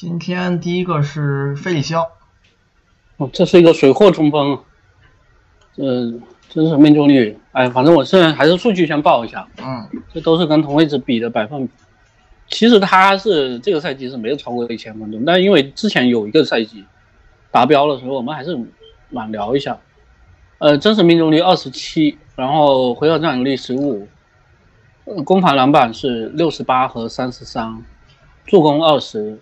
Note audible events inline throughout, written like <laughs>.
今天第一个是费里肖，哦，这是一个水货冲锋，呃，真实命中率，哎，反正我现在还是数据先报一下，嗯，这都是跟同位置比的百分比。其实他是这个赛季是没有超过一千分钟，但因为之前有一个赛季达标的时候，我们还是满聊一下。呃，真实命中率二十七，然后回合占有率十五，呃，攻防篮板是六十八和三十三，助攻二十，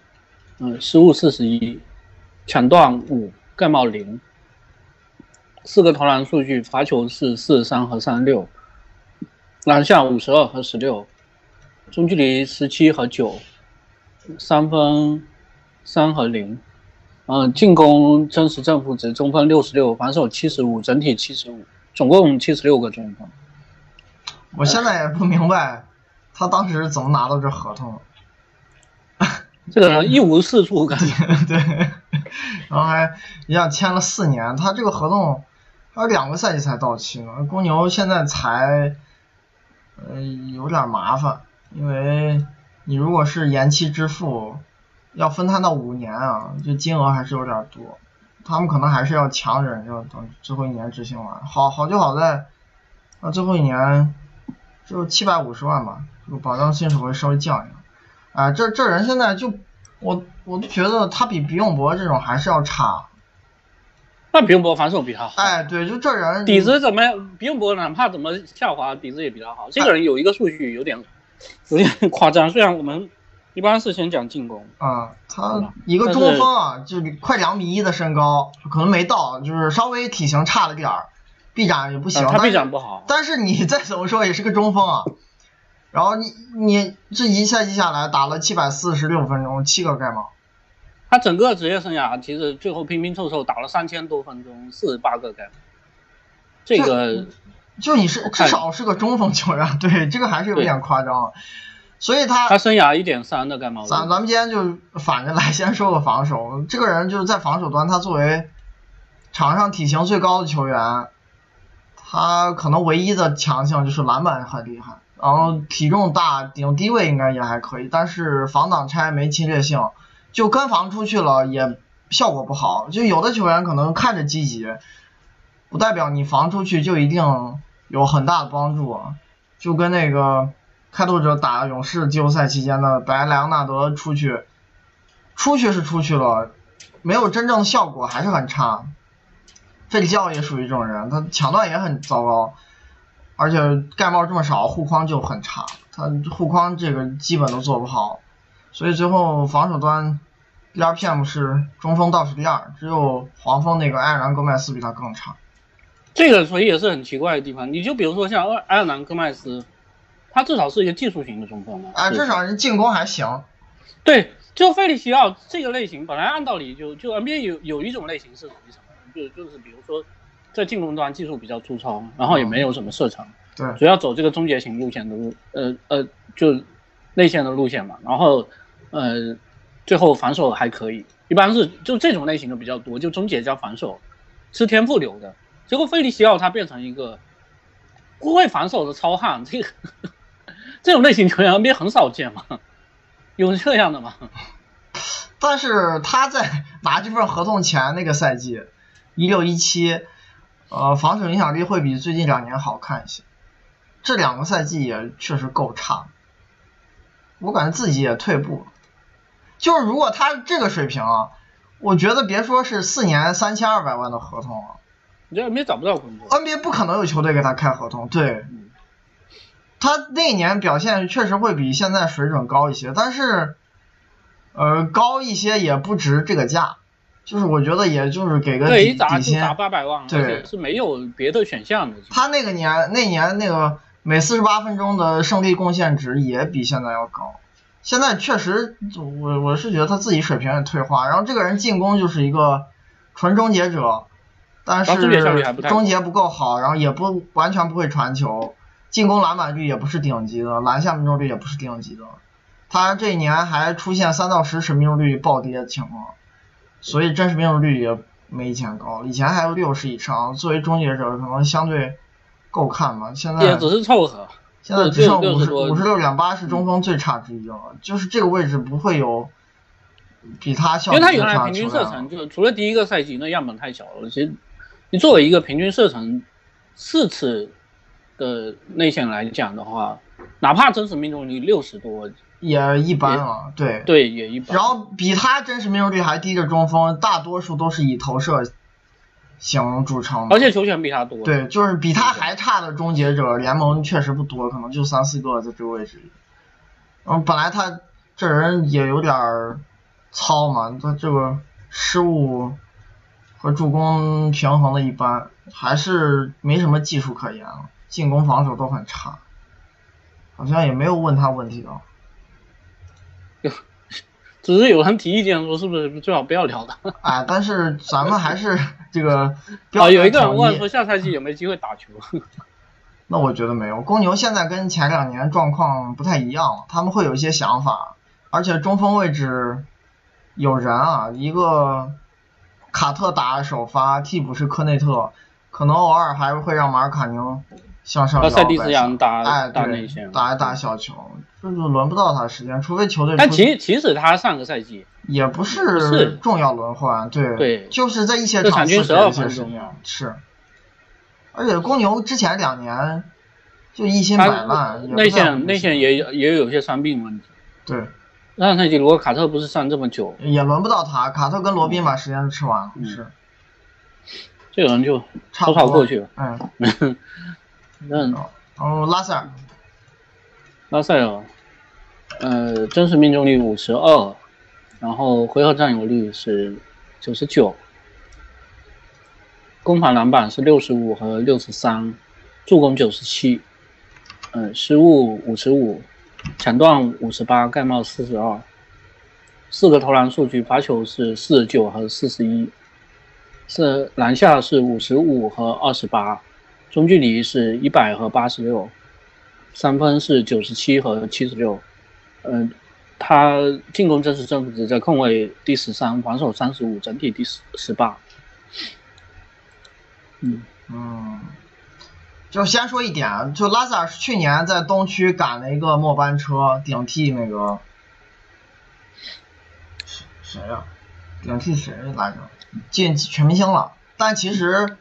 嗯，失误四十一，抢断五，盖帽零，四个投篮数据，罚球是四十三和三十六，篮下五十二和十六。中距离十七和九，三分三和零，嗯，进攻真实正负值中分六十六，防守七十五，整体七十五，总共七十六个中分。我现在也不明白他当时怎么拿到这合同，这个一无是处，感觉 <laughs> 对，然后还一下签了四年，他这个合同还有两个赛季才到期呢，公牛现在才呃有点麻烦。因为你如果是延期支付，要分摊到五年啊，这金额还是有点多。他们可能还是要强忍，要等最后一年执行完。好好就好在，那最后一年就七百五十万吧，就保障薪水会稍微降一点。哎，这这人现在就我我就觉得他比比永博这种还是要差。那比永博防守比他好。哎，对，就这人底子怎么样？比永博哪怕怎么下滑，底子也比他好。这个人有一个数据有点。有点 <laughs> 夸张，虽然我们一般是先讲进攻啊，他一个中锋啊，就快两米一的身高，可能没到，就是稍微体型差了点儿，臂展也不行，他臂展不好。但是你再怎么说也是个中锋啊。然后你你这一赛季下来打了七百四十六分钟，七个盖帽。他整个职业生涯其实最后拼拼凑凑打了三千多分钟，四十八个盖帽。这个。就你是至少是个中锋球员，<laughs> 对这个还是有点夸张，所以他他生涯一点三的盖帽。咱咱们今天就反着来，先说个防守。这个人就是在防守端，他作为场上体型最高的球员，他可能唯一的强项就是篮板很厉害，然后体重大，顶低位应该也还可以，但是防挡拆没侵略性，就跟防出去了也效果不好。就有的球员可能看着积极，不代表你防出去就一定。有很大的帮助，就跟那个开拓者打勇士季后赛期间的白莱昂纳德出去，出去是出去了，没有真正的效果，还是很差。费里奥也属于这种人，他抢断也很糟糕，而且盖帽这么少，护框就很差，他护框这个基本都做不好，所以最后防守端 DRPM 是中锋倒数第二，只有黄蜂那个埃尔南戈麦斯比他更差。这个所以也是很奇怪的地方，你就比如说像埃埃尔南戈麦斯，他至少是一个技术型的中锋嘛，啊，至少人进攻还行。对，就费利西奥这个类型，本来按道理就就 NBA 有有一种类型是属于什么，就就是比如说在进攻端技术比较粗糙，然后也没有什么射程，对，主要走这个终结型路线的路，呃呃，就内线的路线嘛，然后呃最后防守还可以，一般是就这种类型的比较多，就终结加防守，吃天赋流的。结果费利西奥他变成一个不会防守的糙汉，这个这种类型球员 NBA 很少见嘛，有这样的吗？<laughs> 但是他在拿这份合同前那个赛季一六一七，呃，防守影响力会比最近两年好看一些。这两个赛季也确实够差，我感觉自己也退步了。就是如果他这个水平啊，我觉得别说是四年三千二百万的合同了。你这 NBA 找不到工作，NBA 不可能有球队给他开合同。对，他那一年表现确实会比现在水准高一些，但是，呃，高一些也不值这个价。就是我觉得，也就是给个底底薪，砸八百万，对，是没有别的选项的。他那个年那年那个每四十八分钟的胜利贡献值也比现在要高。现在确实，我我是觉得他自己水平也退化，然后这个人进攻就是一个纯终结者。但是终结不够好，然后也不完全不会传球，进攻篮板率也不是顶级的，篮下命中率也不是顶级的。他这一年还出现三到十尺命中率暴跌的情况，所以真实命中率也没以前高。以前还有六十以上，作为终结者可能相对够看吧。现在也只是凑合。现在只剩五十五十六点八是中锋最差之一了，就是这个位置不会有比他效因为他原来平均射程就除了第一个赛季那样本太小了，其实你作为一个平均射程四次的内线来讲的话，哪怕真实命中率六十多，也一般啊，对对也一般。然后比他真实命中率还低的中锋，大多数都是以投射型著称的，而且球权比他多。对，就是比他还差的终结者，联盟确实不多，可能就三四个在这个位置。嗯，本来他这人也有点儿糙嘛，他这个失误和助攻平衡的一般，还是没什么技术可言了，进攻防守都很差，好像也没有问他问题啊。<laughs> 只是有人提意见说，是不是最好不要聊他？<laughs> 哎，但是咱们还是 <laughs> 这个啊，有一个人问说下赛季有没有机会打球？那我觉得没有，公牛现在跟前两年状况不太一样了，他们会有一些想法，而且中锋位置有人啊，一个卡特打首发，替补是科内特，可能偶尔还会让马尔卡宁向上打哎，打打小球。就是轮不到他时间，除非球队。但其其实他上个赛季也不是重要轮换，对，对，就是在一些场次十些时间是。而且公牛之前两年就一心摆烂，内线内线也也有些伤病问题。对。上赛季如果卡特不是上这么久，也轮不到他。卡特跟罗宾把时间都吃完了，是。这个人就草草过去了。<laughs> 嗯。嗯。哦，拉塞尔。拉塞尔。呃，真实命中率五十二，然后回合占有率是九十九，攻防篮板是六十五和六十三，助攻九十七，嗯，失误五十五，抢断五十八，盖帽四十二，四个投篮数据，罚球是四十九和四十一，是篮下是五十五和二十八，中距离是一百和八十六，三分是九十七和七十六。嗯，他进攻真实正负值在控卫第十三，防守三十五，整体第十十八。嗯嗯，就先说一点，就拉塞尔是去年在东区赶了一个末班车，顶替那个谁谁呀？顶替谁来着？进全明星了。但其实，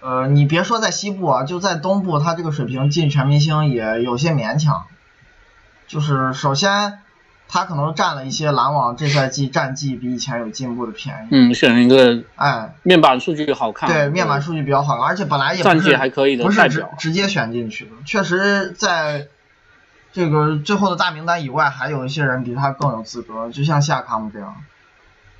呃，你别说在西部啊，就在东部，他这个水平进全明星也有些勉强。就是首先，他可能占了一些篮网这赛季战绩比以前有进步的便宜。嗯，选一个哎，面板数据好看。对，面板数据比较好看，而且本来也战绩还可以的不是直直接选进去的。确实，在这个最后的大名单以外，还有一些人比他更有资格，就像夏卡姆这样。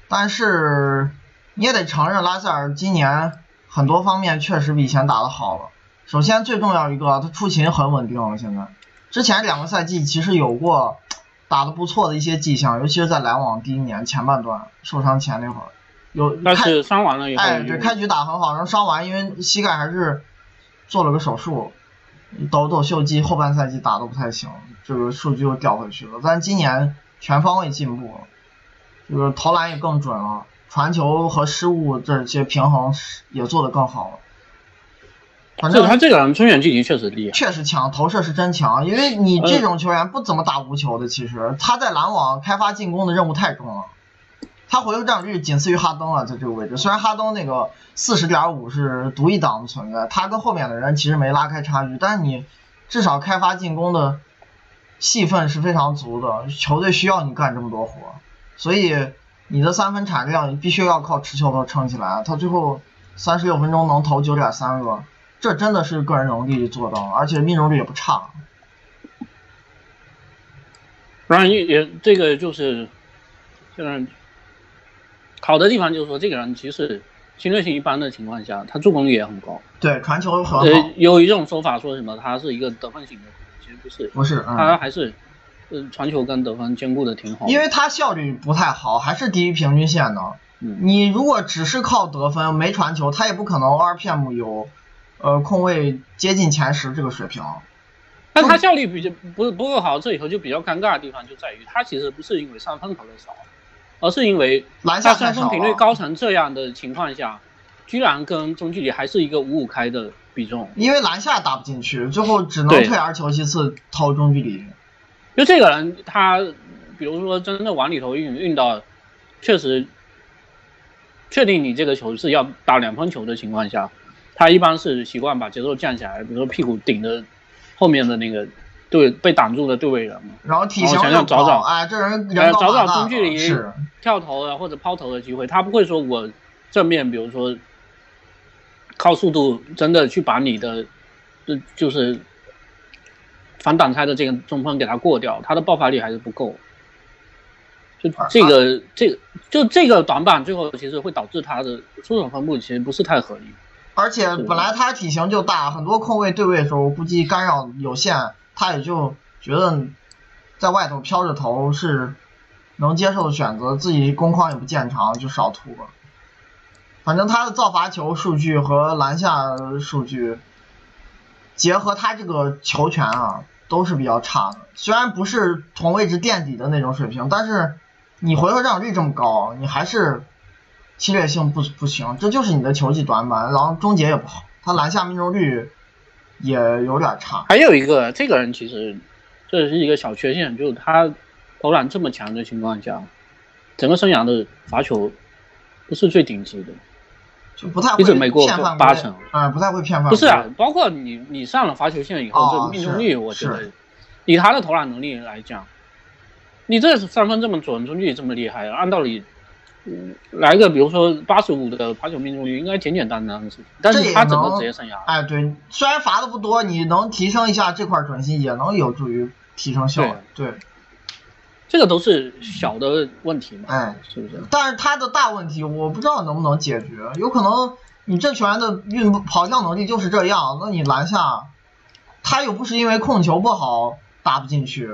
但是你也得承认，拉塞尔今年很多方面确实比以前打的好了。首先最重要一个，他出勤很稳定了，现在。之前两个赛季其实有过打的不错的一些迹象，尤其是在篮网第一年前半段受伤前那会儿，有但是伤完了以后，哎，对，开局打很好，然后伤完因为膝盖还是做了个手术，抖抖袖肌，后半赛季打的不太行，这个数据又掉回去了。但今年全方位进步了，这个投篮也更准了，传球和失误这些平衡也做得更好了。反正他这个人中远距离确实厉害，确实强，投射是真强。因为你这种球员不怎么打无球的，其实他在篮网开发进攻的任务太重了。他回合占有率仅次于哈登了，在这个位置。虽然哈登那个四十点五是独一档的存在，他跟后面的人其实没拉开差距，但是你至少开发进攻的戏份是非常足的，球队需要你干这么多活，所以你的三分产量必须要靠持球头撑起来。他最后三十六分钟能投九点三个。这真的是个人能力做到，而且命中率也不差。当然也也这个就是，现在好的地方就是说，这个人其实侵略性一般的情况下，他助攻率也很高。对，传球很好。呃，有一种说法说什么，他是一个得分型的，其实不是。不是，他还是呃传球跟得分兼顾的挺好。因为他效率不太好，还是低于平均线的。你如果只是靠得分没传球，他也不可能 RPM 有。呃，控卫接近前十这个水平，但他效率比较不不够好，这里头就比较尴尬的地方就在于，他其实不是因为三分投的少，而是因为篮下三分频率高成这样的情况下，居然跟中距离还是一个五五开的比重。因为篮下打不进去，最后只能退而求其次投中距离。就这个人，他比如说真的往里头运运到确实确定你这个球是要打两分球的情况下，他一般是习惯把节奏降下来，比如说屁股顶着后面的那个对被挡住的对位人嘛，然后体型然后想想又找找。啊，这人找找中距离，跳投啊或者抛投的机会，他不会说我正面比如说靠速度真的去把你的就就是反挡拆的这个中锋给他过掉，他的爆发力还是不够。就这个、这个就这个短板，最后其实会导致他的出手分布其实不是太合理。而且本来他体型就大，很多空位对位的时候，估计干扰有限，他也就觉得在外头飘着头是能接受的选择，自己攻框也不见长，就少突了。反正他的造罚球数据和篮下数据，结合他这个球权啊，都是比较差的。虽然不是同位置垫底的那种水平，但是你回合占有率这么高，你还是侵略性不不行，这就是你的球技短板。然后终结也不好，他篮下命中率也有点差。还有一个，这个人其实这是一个小缺陷，就是他投篮这么强的情况下，整个生涯的罚球不是最顶级的。就不太会一直没过骗八成，啊、不太会骗犯规。不是啊，包括你你上了罚球线以后，哦这个命中率，我觉得以他的投篮能力来讲，你这三分这么准，中距离这么厉害，按道理，嗯，来个比如说八十五的罚球命中率，应该简简单单的事情。但是他整个能职业生涯，哎，对，虽然罚的不多，你能提升一下这块准心，也能有助于提升效率。对，这个都是小的问题嘛，哎，是不是？但是他的大问题，我不知道能不能解决。有可能你这球员的运跑跳能力就是这样，那你篮下，他又不是因为控球不好打不进去，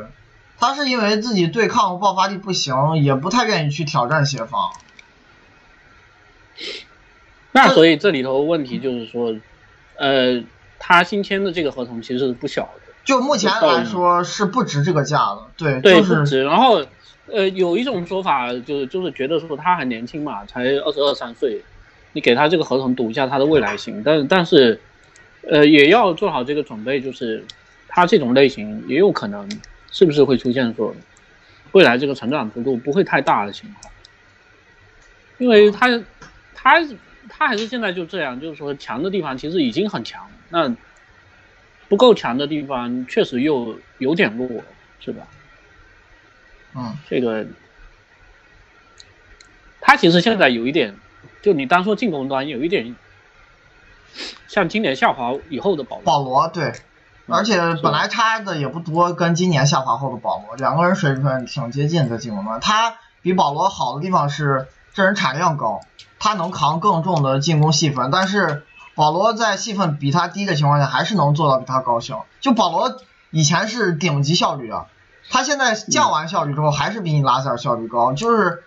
他是因为自己对抗爆发力不行，也不太愿意去挑战协防。那所以这里头问题就是说，呃，他新签的这个合同其实是不小的。就目前来说是不值这个价的，对，对，就是不止。然后，呃，有一种说法就是就是觉得说他还年轻嘛，才二十二三岁，你给他这个合同赌一下他的未来性。但但是，呃，也要做好这个准备，就是他这种类型也有可能是不是会出现说未来这个成长幅度不会太大的情况，因为他他他还是现在就这样，就是说强的地方其实已经很强了，那。不够强的地方确实又有点弱，是吧？嗯，这个他其实现在有一点，就你单说进攻端有一点像今年下滑以后的保罗。保罗对，而且本来差的也不多，跟今年下滑后的保罗两个人水准挺接近的进攻端。他比保罗好的地方是这人产量高，他能扛更重的进攻细分，但是。保罗在戏份比他低的情况下，还是能做到比他高效。就保罗以前是顶级效率啊，他现在降完效率之后，还是比你拉塞尔效率高。就是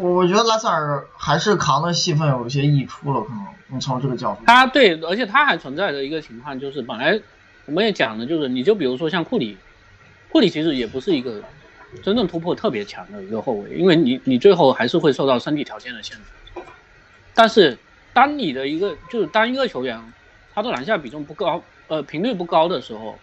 我我觉得拉塞尔还是扛的戏份有一些溢出了，可能你从这个角度。他对，而且他还存在着一个情况，就是本来我们也讲的，就是你就比如说像库里，库里其实也不是一个真正突破特别强的一个后卫，因为你你最后还是会受到身体条件的限制，但是。当你的一个就是当一个球员，他的篮下比重不高，呃，频率不高的时候，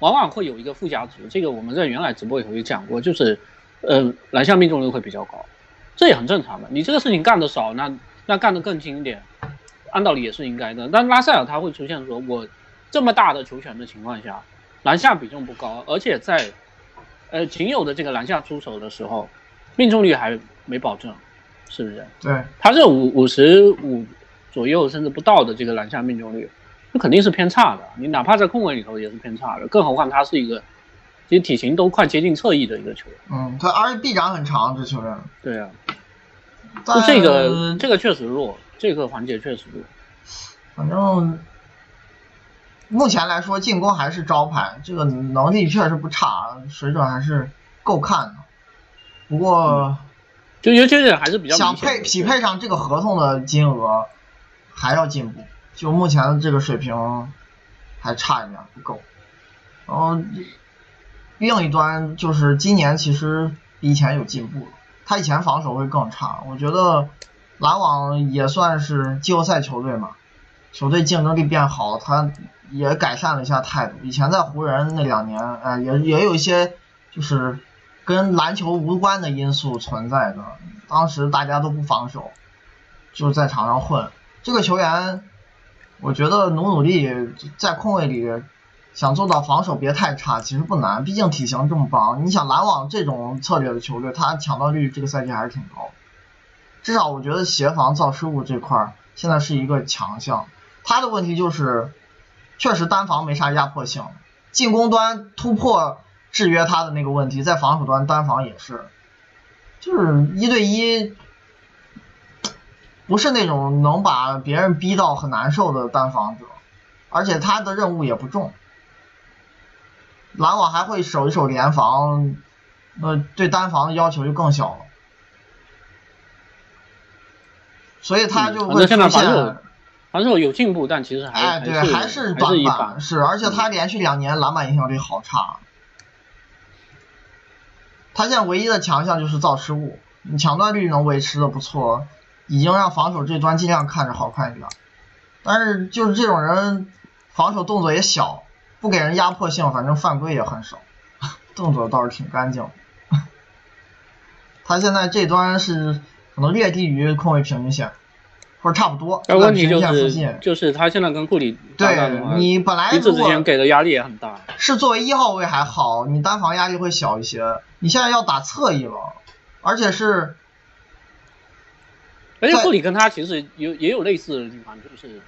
往往会有一个附加值。这个我们在原来直播里头也讲过，就是，呃，篮下命中率会比较高，这也很正常的。你这个事情干得少，那那干得更精一点，按道理也是应该的。但拉塞尔他会出现说，我这么大的球权的情况下，篮下比重不高，而且在，呃，仅有的这个篮下出手的时候，命中率还没保证，是不是？对，他这五五十五。左右甚至不到的这个篮下命中率，那肯定是偏差的。你哪怕在控卫里头也是偏差的，更何况他是一个其实体型都快接近侧翼的一个球员。嗯，他而且臂展很长，这球员。对啊，就这个这个确实弱，这个环节确实弱。反正目前来说进攻还是招牌，这个能力确实不差，水准还是够看的。不过。嗯就尤其是还是比较想配匹配上这个合同的金额，还要进步。就目前的这个水平还差一点，不够。然后另一端就是今年其实比以前有进步了，他以前防守会更差。我觉得篮网也算是季后赛球队嘛，球队竞争力变好，他也改善了一下态度。以前在湖人那两年，哎、呃，也也有一些就是跟篮球无关的因素存在的。当时大家都不防守，就在场上混。这个球员，我觉得努努力在空位里想做到防守别太差，其实不难，毕竟体型这么棒。你想篮网这种策略的球队，他抢到率这个赛季还是挺高。至少我觉得协防造失误这块儿现在是一个强项。他的问题就是，确实单防没啥压迫性，进攻端突破制约他的那个问题，在防守端单防也是，就是一对一，不是那种能把别人逼到很难受的单防者，而且他的任务也不重。篮网还会守一守联防，那对单防的要求就更小了。所以他就会出现，防守有进步，但其实还哎对还是短板是，而且他连续两年篮板影响力好差。他现在唯一的强项就是造失误，你抢断率能维持的不错，已经让防守这端尽量看着好看一点。但是就是这种人，防守动作也小，不给人压迫性，反正犯规也很少，动作倒是挺干净。<laughs> 他现在这端是。可能略低于控卫平均线，或者差不多。但问题就是，就是他现在跟库里对你本来之前给的压力也很大。是作为一号位还好，你单防压力会小一些。你现在要打侧翼了，而且是，而且库里跟他其实有也有类似的地方，就是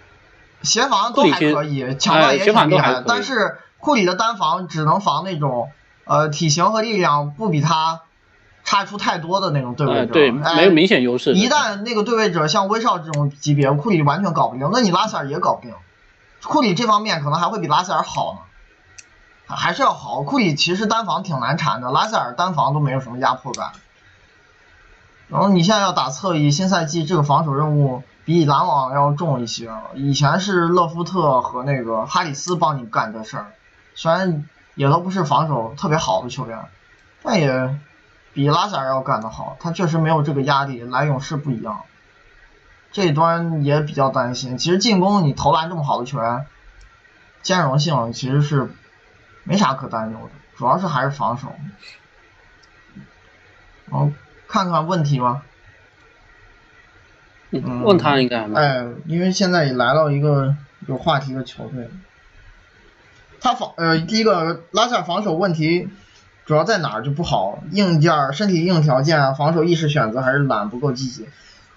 协防都还可以，抢断也挺厉害。但是库里的单防只能防那种呃体型和力量不比他。差出太多的那种对位者，对，没有明显优势。一旦那个对位者像威少这种级别，库里完全搞不定，那你拉塞尔也搞不定。库里这方面可能还会比拉塞尔好呢，还是要好。库里其实单防挺难缠的，拉塞尔单防都没有什么压迫感。然后你现在要打侧翼，新赛季这个防守任务比篮网要重一些。以前是勒夫特和那个哈里斯帮你干这事儿，虽然也都不是防守特别好的球员，但也。比拉萨尔要干得好，他确实没有这个压力，来勇士不一样，这一端也比较担心。其实进攻你投篮这么好的球员，兼容性其实是没啥可担忧的，主要是还是防守。哦，看看问题吧。嗯，问他应该。哎，因为现在也来到一个有话题的球队，他防呃第一个拉塞尔防守问题。主要在哪儿就不好，硬件、身体硬条件、防守意识选择还是懒，不够积极，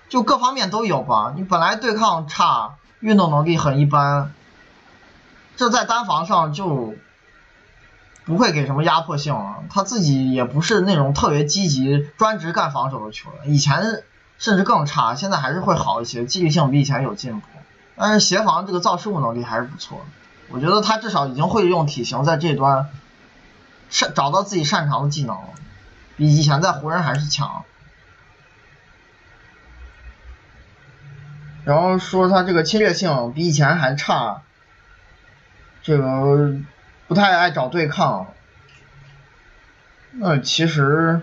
就各方面都有吧。你本来对抗差，运动能力很一般，这在单防上就不会给什么压迫性了。他自己也不是那种特别积极、专职干防守的球员，以前甚至更差，现在还是会好一些，积极性比以前有进步。但是协防这个造失误能力还是不错，我觉得他至少已经会用体型在这端。擅找到自己擅长的技能，比以前在湖人还是强。然后说他这个侵略性比以前还差，这个不太爱找对抗。那其实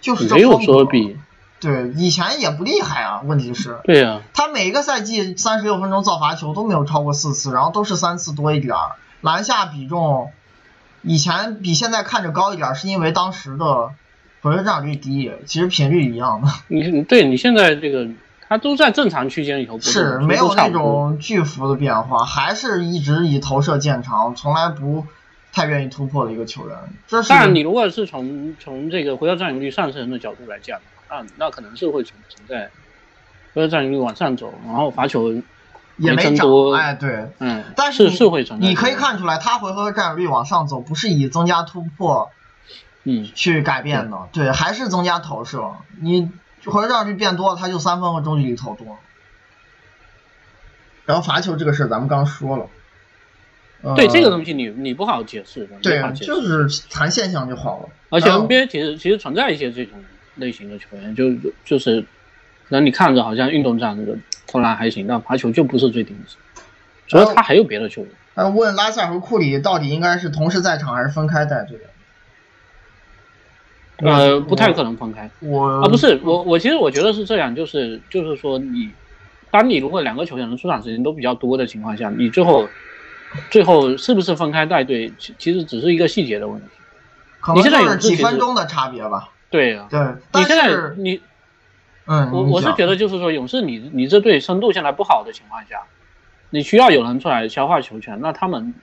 就是没有说比对以前也不厉害啊。问题是，对呀，他每个赛季三十六分钟造罚球都没有超过四次，然后都是三次多一点儿，篮下比重。以前比现在看着高一点，是因为当时的回合占有率低，其实频率一样的。你对你现在这个，它都在正常区间里头，是没有那种巨幅的变化，还是一直以投射见长，从来不太愿意突破的一个球员。这是。但你如果是从从这个回到占有率上升的角度来讲，那那可能是会存存在回合占有率往上走，然后罚球。也没涨，哎，对，嗯，但是是会。你可以看出来，他回合占有率往上走，不是以增加突破，嗯，去改变的，对，还是增加投射。你回合占有率变多了，他就三分和中距离投多。然后罚球这个事儿，咱们刚说了。对这个东西，你你不好解释，对，就是谈现象就好了。而且 NBA 其实其实存在一些这种类型的球员，就就是，可能你看着好像运动战那个。投篮还行，但罚球就不是最顶级。主要他还有别的球员。呃问拉塞尔和库里到底应该是同时在场还是分开带队？呃，不太可能分开。我啊，不是我，我其实我觉得是这样，就是就是说你，当你如果两个球员的出场时间都比较多的情况下，你最后最后是不是分开带队，其其实只是一个细节的问题。可能你现在就是几分钟的差别吧。对呀、对，你现在你嗯，我我是觉得就是说勇士你你这队深度现在不好的情况下，你需要有人出来消化球权，那他们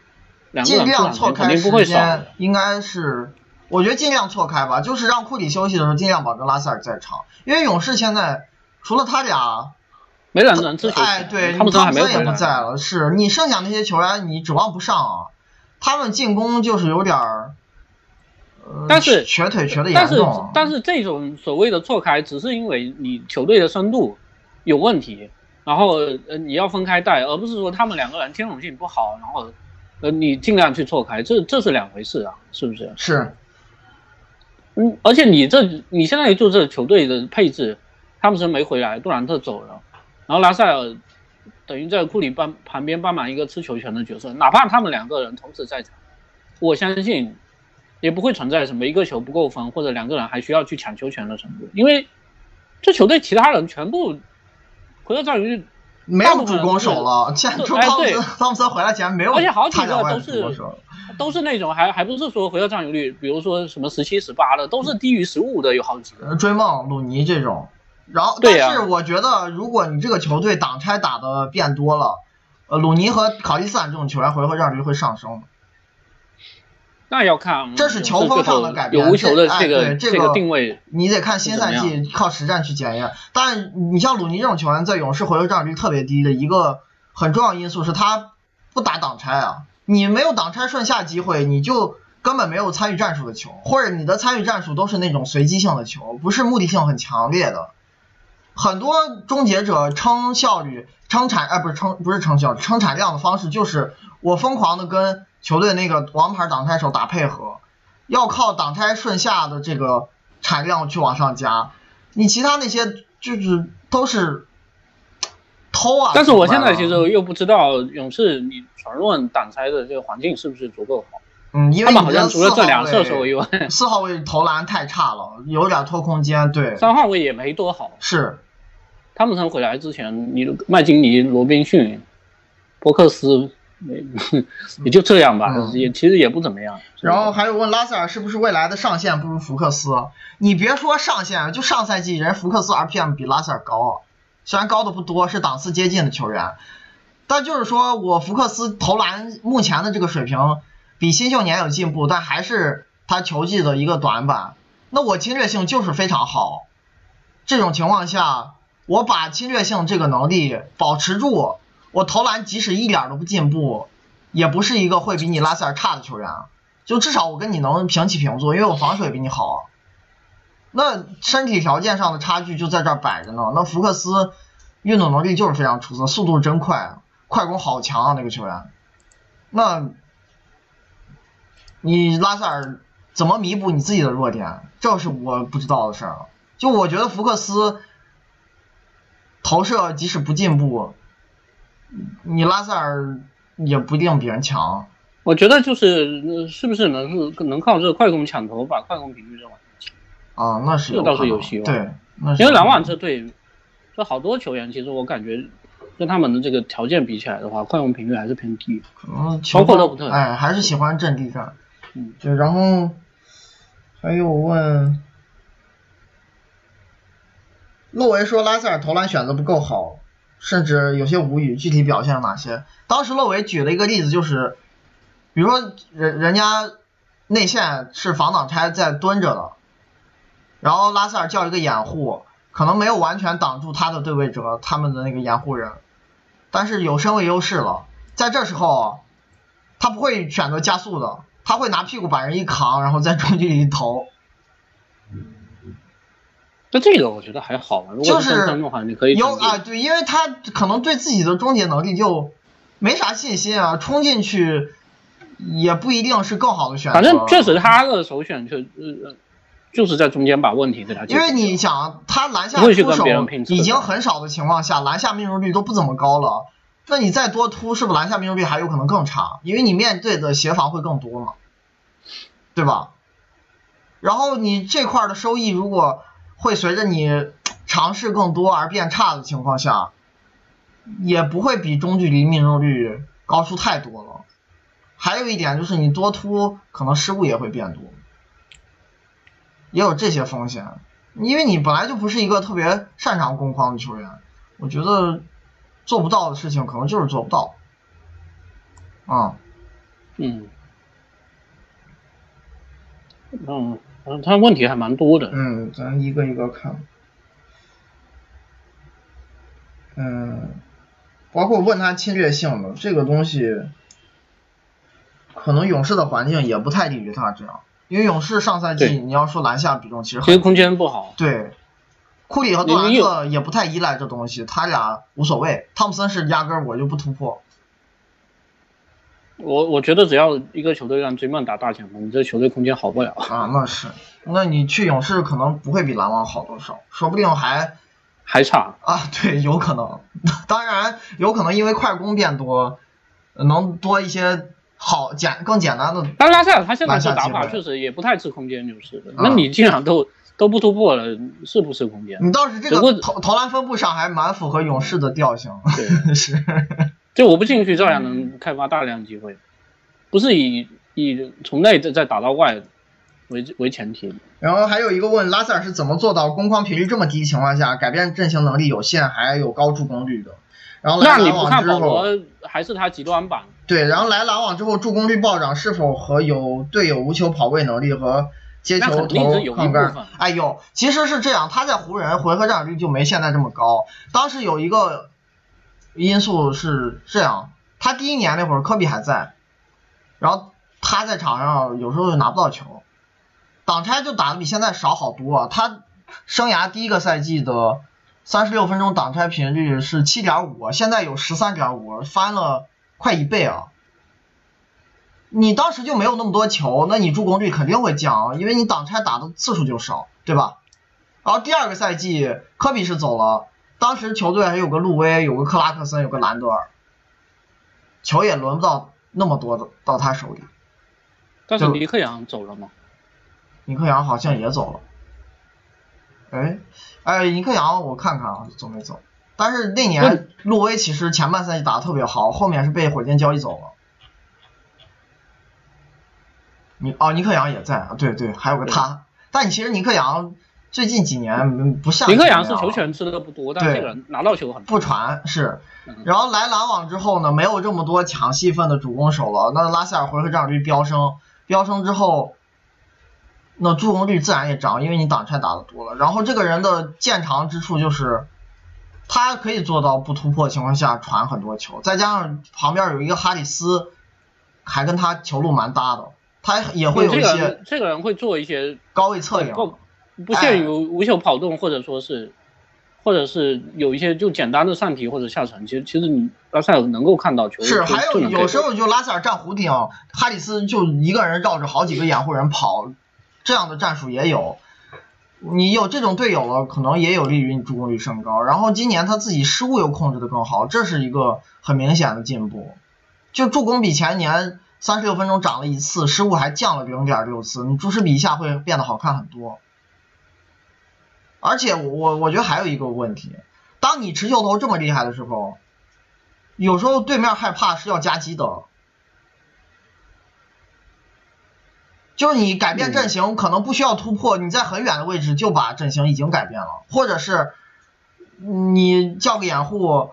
两个尽人出量错开时间肯定不会时少。，应该是，我觉得尽量错开吧，就是让库里休息的时候尽量保证拉塞尔在场，因为勇士现在除了他俩，没人能持球权，哎，对，汤普森也。不在了，是你剩下那些球员你指望不上啊，他们进攻就是有点儿，呃，但是瘸腿瘸的但是严重，啊但是这种所谓的错开，只是因为你球队的深度有问题，然后呃你要分开带，而不是说他们两个人兼容性不好，然后呃你尽量去错开，这这是两回事啊，是不是？是嗯，而且你这你现在就这球队的配置，汤普森没回来，杜兰特走了，然后拉塞尔等于在库里帮旁边帮忙一个吃球权的角色，哪怕他们两个人同时在场，我相信也不会存在什么一个球不够分或者两个人还需要去抢球权的程度，因为这球队其他人全部回到战率，没有主攻手了，现在对除汤普哎对森汤普森回来前没有而且好几个都是都是那种还还不是说回到占有率，比如说什么十七十八的，都是低于十五的有好几个。呃追梦、鲁尼这种。然后，但是我觉得，如果你这个球队挡拆打的变多了，呃，鲁尼和考利斯坦这种球员回合占有率会上升。那要看这是球风上的改变有无球的这个、这哎对这个个定位。你得看新赛季靠实战去检验。但你像鲁尼这种球员，在勇士回合占有率特别低的一个很重要因素是他不打挡拆啊，你没有挡拆顺下机会，你就根本没有参与战术的球，或者你的参与战术都是那种随机性的球，不是目的性很强烈的。很多终结者称效率、称产，哎，不是称不是称效率，称产量的方式就是我疯狂的跟球队那个王牌挡拆手打配合，要靠挡拆顺下的这个产量去往上加。你其他那些就是都是偷啊。但是我现在其实又不知道勇士你传论挡拆的这个环境是不是足够好。嗯，因为他们好像除了这两射手以外，位，四号位投篮太差了，有点拖空间。对，三号位也没多好。是汤普森回来之前，你麦金尼、罗宾逊、伯克斯，没 <laughs> 也就这样吧，嗯也其实也不怎么样。然后还有问拉塞尔是不是未来的上限不如福克斯？你别说上限，就上赛季人福克斯 RPM 比拉塞尔高，啊虽然高的不多，是档次接近的球员，但就是说我福克斯投篮目前的这个水平比新秀年有进步，但还是他球技的一个短板。那我侵略性就是非常好，这种情况下，我把侵略性这个能力保持住，我投篮即使一点都不进步，也不是一个会比你拉塞尔差的球员。就至少我跟你能平起平坐，因为我防守也比你好。那身体条件上的差距就在这摆着呢。那福克斯运动能力就是非常出色，速度真快，快攻好强啊那个球员。那你拉塞尔怎么弥补你自己的弱点？这是我不知道的事儿。就我觉得福克斯投射即使不进步，你拉塞尔也不一定比人强。我觉得就是呃是不是能是能靠这个快攻抢头把快攻频率再往上提？啊，那是这倒是有希望对，那是因为篮网这队，就好多球员，其实我感觉跟他们的这个条件比起来的话，快攻频率还是偏低。可能包球风括勒普特哎，还是喜欢阵地战。嗯，对，然后还有问，洛维说拉塞尔投篮选择不够好，甚至有些无语。具体表现了哪些？当时洛维举了一个例子，就是比如说人人家内线是防挡拆在蹲着的，然后拉塞尔叫一个掩护，可能没有完全挡住他的对位者，他们的那个掩护人，但是有身位优势了，在这时候他不会选择加速的，他会拿屁股把人一扛，然后在中距离投。那这个我觉得还好吧，如果就是是真分的话，你可以有啊，对，因为他可能对自己的终结能力就没啥信心啊，冲进去也不一定是更好的选择。反正确实他的首选就呃就是在中间把问题给他解决。因为你想，他篮下出手已经很少的情况下，篮下命中率都不怎么高了，那你再多突，是不是篮下命中率还有可能更差？因为你面对的协防会更多嘛，对吧？然后你这块儿的收益如果会随着你尝试更多而变差的情况下，也不会比中距离命中率高出太多了。还有一点就是你多突，可能失误也会变多。也有这些风险，因为你本来就不是一个特别擅长攻框的球员，我觉得做不到的事情可能就是做不到。啊，嗯，嗯嗯，他问题还蛮多的。嗯，咱一个一个看。嗯，包括问他侵略性的这个东西，可能勇士的环境也不太利于他这样，因为勇士上赛季你要说篮下比重其实很其实空间不好。对，库里和杜兰特也不太依赖这东西，他俩无所谓。汤普森是压根儿我就不突破。我我觉得只要一个球队让追梦打大前锋，你这球队空间好不了。啊，<laughs> 那是，那你去勇士可能不会比篮网好多少，说不定还还差。啊，<laughs> 对，有可能。<laughs> 当然，有可能因为快攻变多，能多一些好简更简单的。但拉塞尔他现在这打法确实也不太吃空间优势的。啊那你既然都都不突破了，是不吃空间？你倒是这个投投篮分布上还蛮符合勇士的调性，对，是。就我不进去，照样能开发大量机会，不是以以从内再再打到外为为前提。然后还有一个问拉塞尔是怎么做到攻框频率这么低情况下，改变阵型能力有限，还有高助攻率的？然后来篮网之后，还是他极端版？对，然后来篮网之后助攻率暴涨，是否和有队友无球跑位能力和接球投抗杆？哎有，其实是这样，他在湖人回合占有率就没现在这么高。当时有一个因素是这样，他第一年那会儿科比还在，然后他在场上有时候就拿不到球，挡拆就打的比现在少好多、他生涯第一个赛季的三十六分钟挡拆频率是七点五，现在有十三点五，翻了快一倍啊！你当时就没有那么多球，那你助攻率肯定会降，因为你挡拆打的次数就少，对吧？然后第二个赛季科比是走了，当时球队还有个路威，有个克拉克森，有个兰德尔，球也轮不到那么多的到他手里。就但是尼克杨走了吗？尼克杨好像也走了。哎，哎，尼克杨我看看啊，走没走？但是那年路威其实前半赛季打得特别好，后面是被火箭交易走了。尼哦，尼克杨也在啊，对对，还有个他。但你其实尼克杨最近几年嗯不像尼克杨这样是球权吃的不多，但对这个人拿到球很多。不传是嗯，然后来篮网之后呢，没有这么多抢戏份的主攻手了，那拉塞尔回合占有率飙升，飙升之后，那助攻率自然也涨，因为你挡拆打的多了。然后这个人的见长之处就是，他可以做到不突破情况下传很多球，再加上旁边有一个哈里斯，还跟他球路蛮搭的，他也会有一些人这个人会做一些高位策应。不不限于无球跑动，或者说是，或者是有一些就简单的上提或者下沉。其实其实你拉塞尔能够看到球，是，还有有时候就拉塞尔站弧顶，哈里斯就一个人绕着好几个掩护人跑，这样的战术也有。你有这种队友了，可能也有利于你助攻率升高。然后今年他自己失误又控制的更好，这是一个很明显的进步。就助攻比前年三十六分钟涨了一次，失误还降了零点六次，你注释比一下会变得好看很多。而且我我我觉得还有一个问题，当你持球头这么厉害的时候，有时候对面害怕是要夹击的，就是你改变阵型可能不需要突破，你在很远的位置就把阵型已经改变了，或者是你叫个掩护，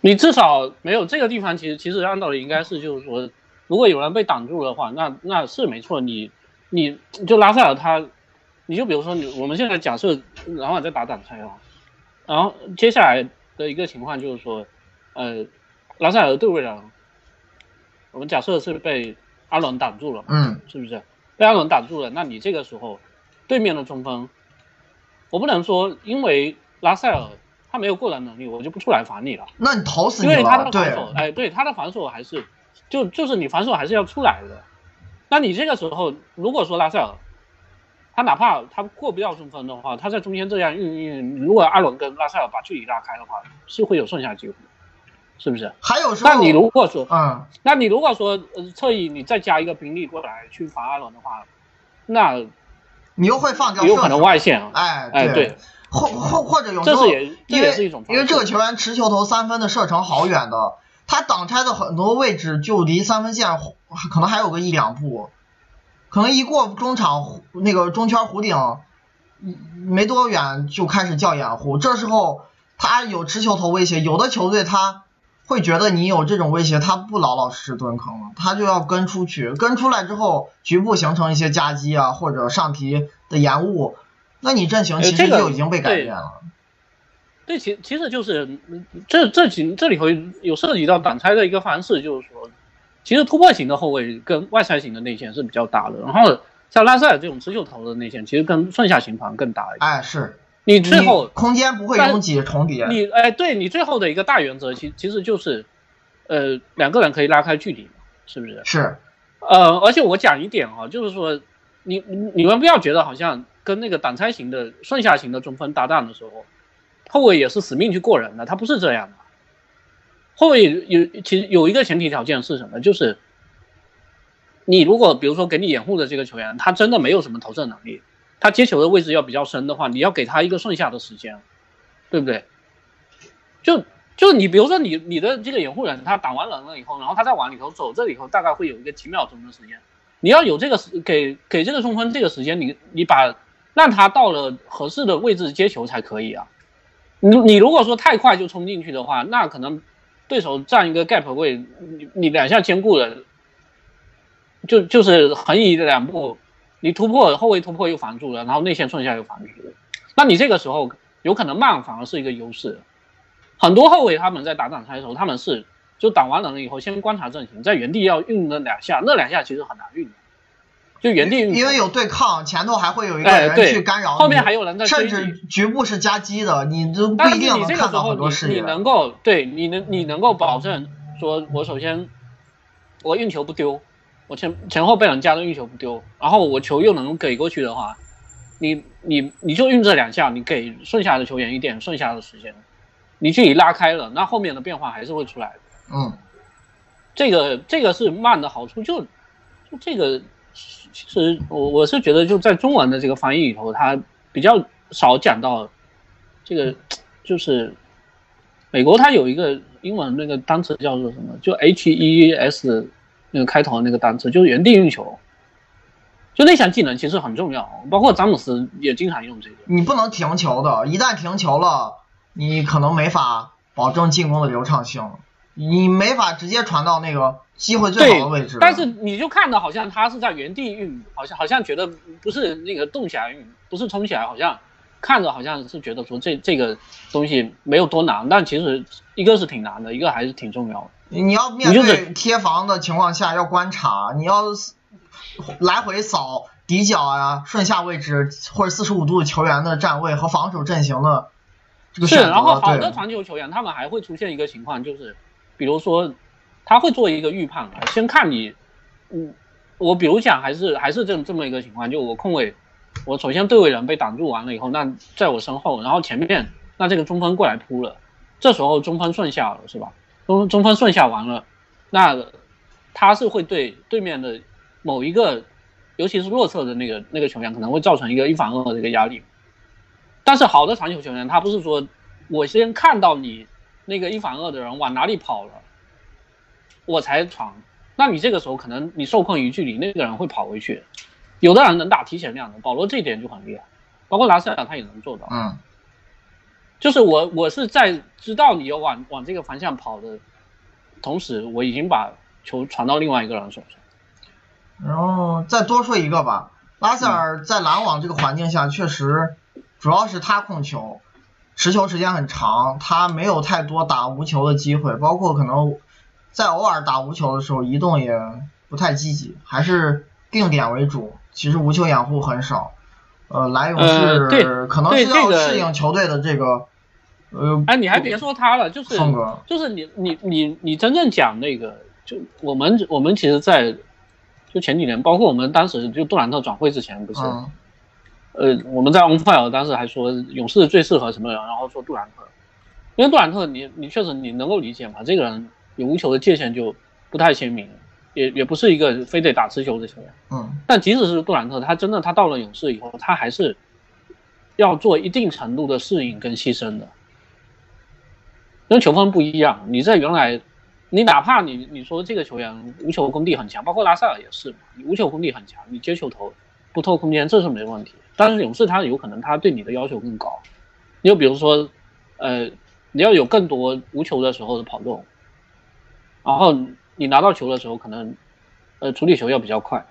你至少没有这个地方，其实其实按道理应该是就是说，如果有人被挡住的话，那那是没错，你你就拉塞尔他，你就比如说你我们现在假设篮网在打挡拆啊，然后接下来的一个情况就是说，呃，拉塞尔对位了，我们假设是被阿伦挡住了，嗯，是不是？被阿伦挡住了，那你这个时候对面的中锋，我不能说因为拉塞尔他没有过人能力，我就不出来防你了。那你投死你因为他的防守，，哎，对他的防守还是就就是你防守还是要出来的。那你这个时候，如果说拉塞尔，他哪怕他过不掉中锋的话，他在中间这样运运，如果阿伦跟拉塞尔把距离拉开的话，是会有剩下机会，是不是？还有时候，那你如果说，嗯，那你如果说呃侧翼你再加一个兵力过来去防阿伦的话，那你又会放掉有可能外线啊。哎，哎，对，或或或者有时候，这是也是一种为因为这个球员持球投三分的射程好远的，他挡拆的很多位置就离三分线可能还有个一两步，可能一过中场那个中圈弧顶，没多远就开始叫掩护，这时候他有持球头威胁，有的球队他会觉得你有这种威胁，他不老老实实蹲坑了，他就要跟出去，跟出来之后局部形成一些夹击啊，或者上提的延误，那你阵型其实就已经被改变了。对，其其实就是这这几这里头有涉及到挡拆的一个方式，就是说，其实突破型的后卫跟外拆型的内线是比较搭的，然后像拉塞尔这种持球投的内线，其实跟顺下型防更搭一点。哎，是你最后空间不会拥挤重叠。你哎，对你最后的一个大原则，其其实就是，呃，两个人可以拉开距离嘛，是不是？是。呃，而且我讲一点啊，就是说，你你们不要觉得好像跟那个挡拆型的顺下型的中锋搭档的时候。后卫也是死命去过人的，他不是这样的。会不会有其实有一个前提条件是什么？就是你如果比如说给你掩护的这个球员，他真的没有什么投射能力，他接球的位置要比较深的话，你要给他一个剩下的时间，对不对？就就你比如说你你的这个掩护人，他挡完人了以后，然后他再往里头走，这里头大概会有一个几秒钟的时间，你要有这个时给给这个中锋这个时间，你你把让他到了合适的位置接球才可以啊。你你如果说太快就冲进去的话，那可能对手占一个 gap 位，你你两下兼顾了，就就是横移的两步，你突破后卫突破又防住了，然后内线顺下又防住了，那你这个时候有可能慢反而是一个优势。很多后卫他们在打挡拆的时候，他们是就挡完人了以后，先观察阵型，在原地要运那两下，那两下其实很难运的。就原地，因为有对抗，前头还会有一个人去干扰，后面还有人在甚至局部是夹击的，你都不一定能看到很多视野。你能够对，你能你能够保证说，我首先我运球不丢，我前前后被人夹的运球不丢，然后我球又能给过去的话，你你你就运这两下，你给剩下的球员一点剩下的时间，你距离拉开了，那后面的变化还是会出来的。嗯，这个这个是慢的好处，就就这个。其实我我是觉得就在中文的这个翻译里头，它比较少讲到这个，就是美国它有一个英文那个单词叫做什么？就 H E S 那个开头那个单词，就是原地运球。就那项技能其实很重要，包括詹姆斯也经常用这个。你不能停球的，一旦停球了，你可能没法保证进攻的流畅性，你没法直接传到那个。机会最好的位置，但是你就看到好像他是在原地运，好像好像觉得不是那个动起来运，不是冲起来，好像看着好像是觉得说这这个东西没有多难，但其实一个是挺难的，一个还是挺重要的。你要面对贴防的情况下要观察，你要来回扫底角啊、顺下位置或者四十五度球员的站位和防守阵型的这个是，然后好的传球球员他们还会出现一个情况，就是比如说。他会做一个预判，先看你，嗯，我比如讲还是还是这这么一个情况，就我控卫，我首先对位人被挡住完了以后，那在我身后，然后前面那这个中锋过来扑了，这时候中锋顺下了是吧？中中锋顺下完了，那他是会对对面的某一个，尤其是弱侧的那个那个球员可能会造成一个一反二的一个压力，但是好的传球球员他不是说我先看到你那个一反二的人往哪里跑了。我才传，那你这个时候可能你受控于距离，那个人会跑回去。有的人能打提前量的，保罗这一点就很厉害，包括拉塞尔他也能做到。嗯，就是我我是在知道你要往往这个方向跑的同时，我已经把球传到另外一个人手上。然后再多说一个吧，拉塞尔在篮网这个环境下，确实主要是他控球，持球时间很长，他没有太多打无球的机会，包括可能。在偶尔打无球的时候，移动也不太积极，还是定点为主。其实无球掩护很少。呃，莱勇士可能是要适应球队的这个呃。哎，你还别说他了，就是就是你你你你真正讲那个，就我们我们其实，在就前几年，包括我们当时就杜兰特转会之前，不是，呃，我们在 On Fire 当时还说勇士最适合什么人，然后说杜兰特，因为杜兰特，你你确实你能够理解嘛，这个人。有无球的界限就不太鲜明，也也不是一个非得打持球的球员。嗯。但即使是杜兰特，他真的他到了勇士以后，他还是要做一定程度的适应跟牺牲的。因为球风不一样，你在原来，你哪怕你你说这个球员无球功底很强，包括拉塞尔也是嘛，你无球功底很强，你接球投不透空间，这是没问题。但是勇士他有可能他对你的要求更高，你就比如说，呃，你要有更多无球的时候的跑动，然后你拿到球的时候可能，呃，处理球要比较快，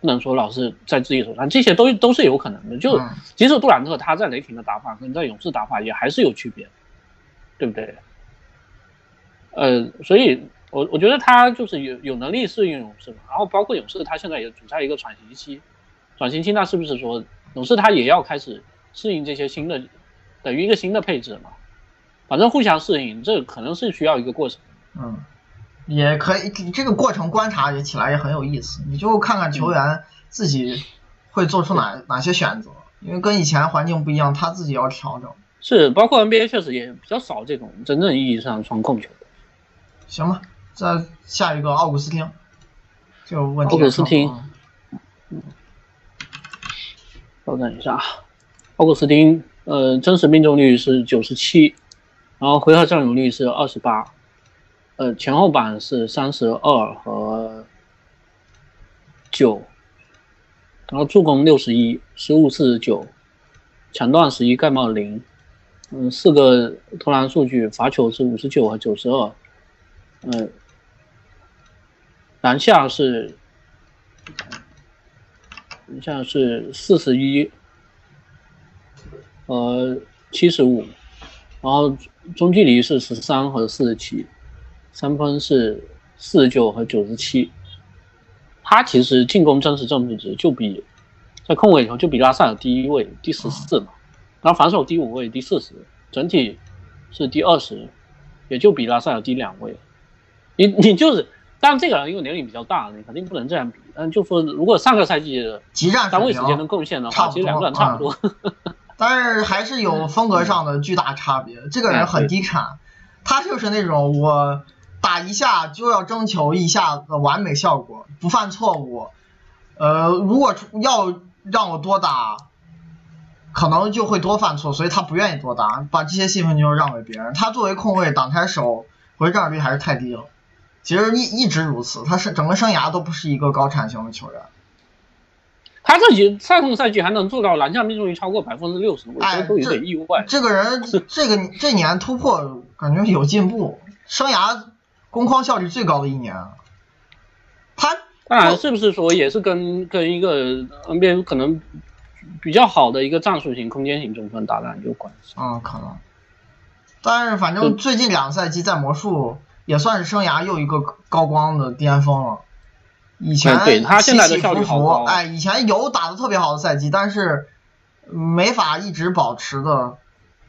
不能说老是在自己手上，这些都都是有可能的。就嗯即使杜兰特他在雷霆的打法跟在勇士打法也还是有区别，对不对？呃，所以我我觉得他就是有有能力适应勇士嘛，然后包括勇士他现在也处在一个转型期，转型期那是不是说勇士他也要开始适应这些新的，等于一个新的配置嘛？反正互相适应，这可能是需要一个过程。嗯，也可以，这个过程观察也起来也很有意思。你就看看球员自己会做出哪哪些选择，因为跟以前环境不一样，他自己要调整。是，包括 NBA 确实也比较少这种真正意义上双控球的。行吧，再下一个奥古斯汀，就问题奥古斯汀嗯稍等一下，奥古斯汀，呃，真实命中率是九十七，然后回合占有率是二十八，呃，前后板是三十二和九，然后助攻六十一，失误四十九，抢断十一，盖帽零，嗯，四个投篮数据，罚球是五十九和九十二，嗯，篮下是篮下是四十一和七十五，然后中距离是十三和四十七，三分是四十九和九十七。他其实进攻真实正负值就比在控卫球就比拉塞尔第一位，第十四嘛，然后防守第五位，第四十，整体是第二十，也就比拉塞尔低两位。你你就是，当然这个人因为年龄比较大，你肯定不能这样比。嗯就说如果上个赛季单位时间的贡献的话，差不多其实两个人差不多。<laughs> 但是还是有风格上的巨大差别。这个人很低产，他就是那种我打一下就要征求一下的完美效果，不犯错误。呃，如果要让我多打，可能就会多犯错，所以他不愿意多打，把这些戏份就让给别人。他作为控卫挡拆手，回转率还是太低了。其实一一直如此，他是整个生涯都不是一个高产型的球员。他这几上个赛季还能做到篮下命中率超过百分之六十，我觉哎得都有点意外。<laughs> 这个人这个这年突破感觉有进步，生涯攻框效率最高的一年。他当然，是不是说也是跟跟一个 NBA 可能比较好的一个战术型、空间型中锋打篮有关系？嗯可能，但是反正最近两个赛季在魔术也算是生涯又一个高光的巅峰了。以前对他现在的起起效率伏伏好高哎，以前有打的特别好的赛季，但是没法一直保持的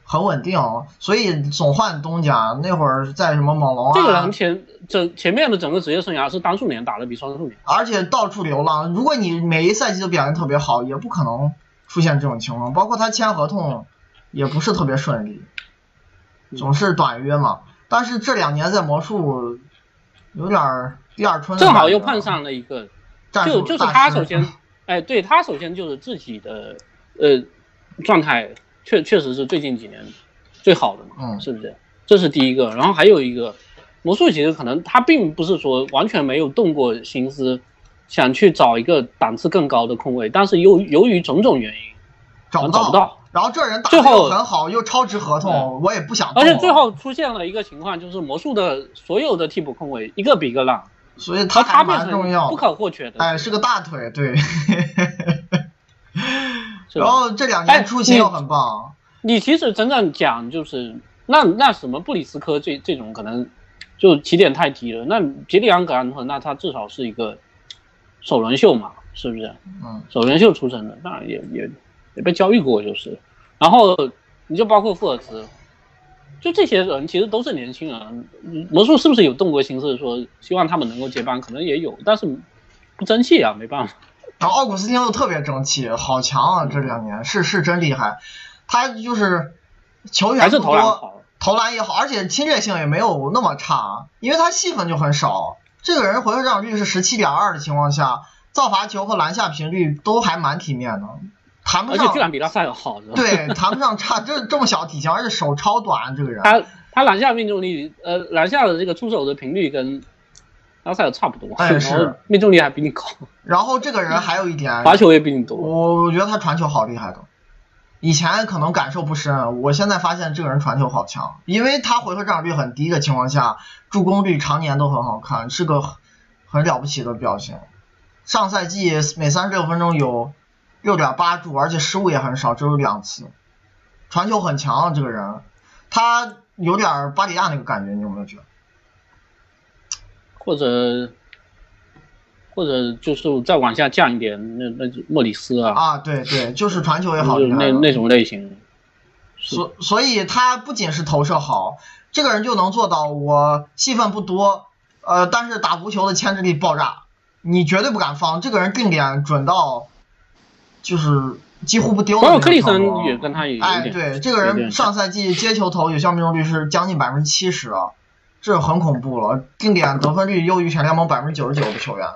很稳定，所以总换东家。那会儿在什么猛龙啊，这个人前整前面的整个职业生涯是单数年打的比双数年。而且到处流浪。如果你每一赛季都表现特别好，也不可能出现这种情况。包括他签合同也不是特别顺利，总是短约嘛。但是这两年在魔术有点儿第二春正好又碰上了一个，就就是他首先，哎，对他首先就是自己的呃状态确确实是最近几年最好的嘛，嗯是不是？这是第一个，然后还有一个魔术其实可能他并不是说完全没有动过心思想去找一个档次更高的空位，但是由由于种种原因，找不到。然后这人打的最后又很好，又超值合同，我也不想动。而且最后出现了一个情况，就是魔术的所有的替补控卫一个比一个烂，所以他他变成蛮重要不。可或缺的，哎，是个大腿，对。<laughs> 然后这两哎年出勤又很棒，你其实真正讲就是那那什么布里斯科这这种可能就起点太低了。那杰里昂格兰特那他至少是一个首轮秀嘛，是不是？嗯，首轮秀出身的，当然也也也被教育过就是。然后你就包括富尔茨，就这些人其实都是年轻人。嗯魔术是不是有动过心思说希望他们能够接班？可能也有，但是不争气啊，没办法。然后奥古斯汀又特别争气，好强啊！这两年是是真厉害，他就是球员还是不多，投篮好。投篮也好，而且侵略性也没有那么差，因为他戏份就很少。这个人回合占有率是十七点二的情况下，造罚球和篮下频率都还蛮体面的，谈不而且居上然比拉塞尔好？对，谈不上差。这这么小体型，而且手超短，这个人他他篮下命中率，呃，篮下的这个出手的频率跟拉塞尔差不多，哎是命中率还比你高，然后这个人还有一点，罚球也比你多。我我觉得他传球好厉害的，以前可能感受不深，我现在发现这个人传球好强，因为他回合占有率很低的情况下，助攻率常年都很好看，是个很很了不起的表现。上赛季每三十六分钟有六点八助，而且失误也很少，只有两次，传球很强、啊。这个人，他有点巴里亚那个感觉，你有没有觉得？或者或者就是再往下降一点，那那就莫里斯啊，啊，对对，就是传球也好。那那种类型。所所以他不仅是投射好，这个人就能做到我戏份不多，呃，但是打无球的牵制力爆炸，你绝对不敢放。这个人定点准到，就是几乎不丢的包括克里也跟他哎，对，这个人上赛季接球投有效命中率是将近百分之七十啊，这很恐怖了。定点得分率优于全联盟百分之九十九的球员，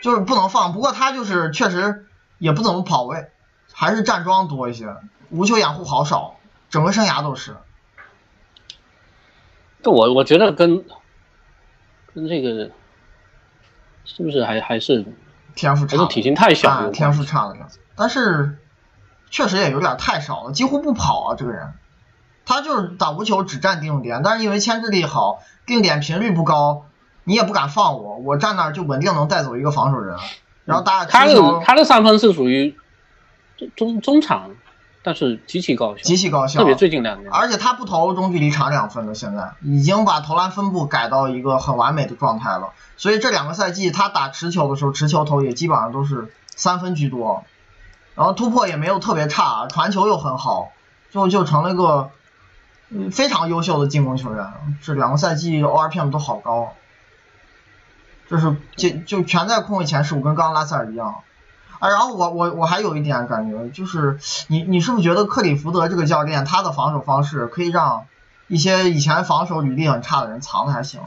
就是不能放。不过他就是确实也不怎么跑位，还是站桩多一些，无球掩护好少，整个生涯都是。这我我觉得跟跟这个是不是还还是天赋差了，体型太小啊，天赋差了点，但是确实也有点太少了，几乎不跑啊，这个人，他就是打无球只占定点，但是因为牵制力好，定点频率不高，你也不敢放我，我站那儿就稳定能带走一个防守人，然后打他持球的他的三分是属于中中中场，但是极其高效，极其高效，特别最近两年。而且他不投中距离长两分了，现在已经把投篮分布改到一个很完美的状态了。所以这两个赛季他打持球的时候，持球投也基本上都是三分居多，然后突破也没有特别差，传球又很好，就就成了一个嗯非常优秀的进攻球员。这两个赛季 ORPM 都好高，这是就就全在控卫前十五，跟刚刚拉塞尔一样。啊，然后我我我还有一点感觉，就是你你是不是觉得克里福德这个教练他的防守方式可以让一些以前防守履历很差的人藏的还行？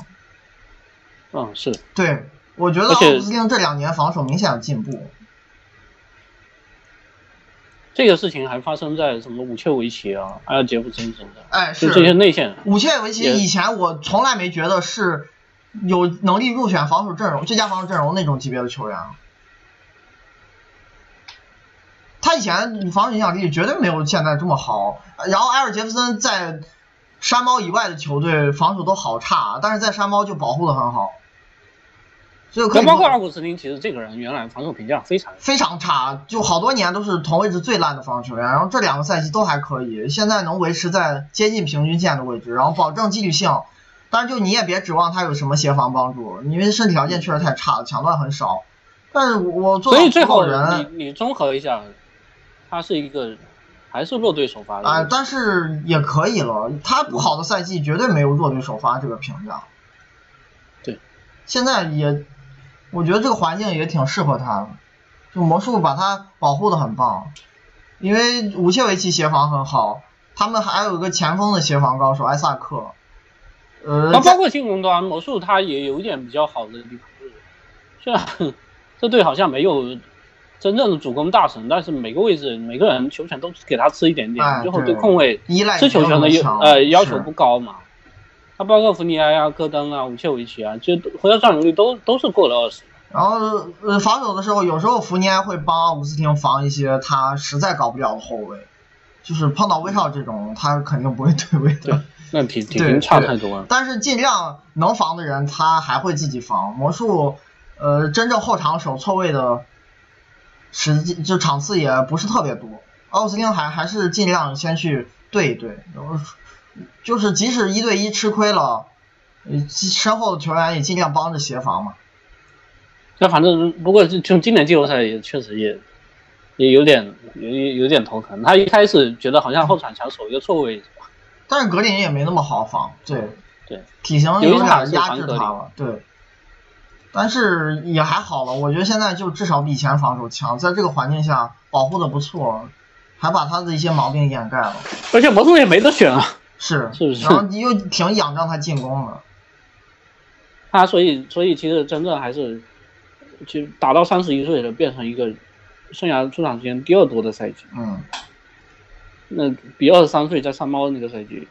嗯，是对，我觉得奥斯汀这两年防守明显有进步。这个事情还发生在什么武切维奇啊、埃尔杰夫森身上，哎，就是这些内线。武切维奇以前我从来没觉得是有能力入选防守阵容最佳防守阵容那种级别的球员。他以前防守影响力绝对没有现在这么好。然后埃尔杰夫森在山猫以外的球队防守都好差，但是在山猫就保护的很好。所以可以包括说奥古斯汀，其实这个人原来防守评价非常非常差，就好多年都是同位置最烂的防守球员，然后这两个赛季都还可以，现在能维持在接近平均线的位置，然后保证纪律性。但是就你也别指望他有什么协防帮助，因为身体条件确实太差了，抢断很少。但是我做所以最后人你你综合一下，他是一个还是弱队首发的。啊、但是也可以了。他不好的赛季绝对没有弱队首发这个评价。对，现在也，我觉得这个环境也挺适合他的，就魔术把他保护的很棒，因为武切维奇协防很好，他们还有一个前锋的协防高手埃萨克，呃，包括进攻端，魔术他也有一点比较好的地方，就是虽然这队好像没有真正的主攻大神，但是每个位置每个人球权都给他吃一点点，哎最后对对控卫依赖吃球权的要呃要求不高嘛。他包括福尼埃啊、戈登啊、武切维奇啊，就回合占有率都都是过了二十。然后呃防守的时候，有时候福尼埃会帮奥古斯汀防一些他实在搞不了的后卫，就是碰到威少这种，他肯定不会 <laughs> 对位的对。那体体对型差太多了。但是尽量能防的人，他还会自己防。魔术，呃，真正后场守错位的实际就场次也不是特别多。奥斯汀还还是尽量先去对一对，然后就是即使一对一吃亏了，呃身后的球员也尽量帮着协防嘛。那反正不过就就今年季后赛也确实也也有点有有有点头疼。他一开始觉得好像后场想守一个错位，但是格林也没那么好防，对，对，体型有点压制他了，对。但是也还好了，我觉得现在就至少比以前防守强，在这个环境下保护的不错，还把他的一些毛病掩盖了，而且魔术也没得选啊。是，是不是然后又挺仰仗他进攻的，他所以所以其实真正还是，其实打到三十一岁了，变成一个生涯出场时间第二多的赛季，嗯，那比二十三岁在三猫那个赛季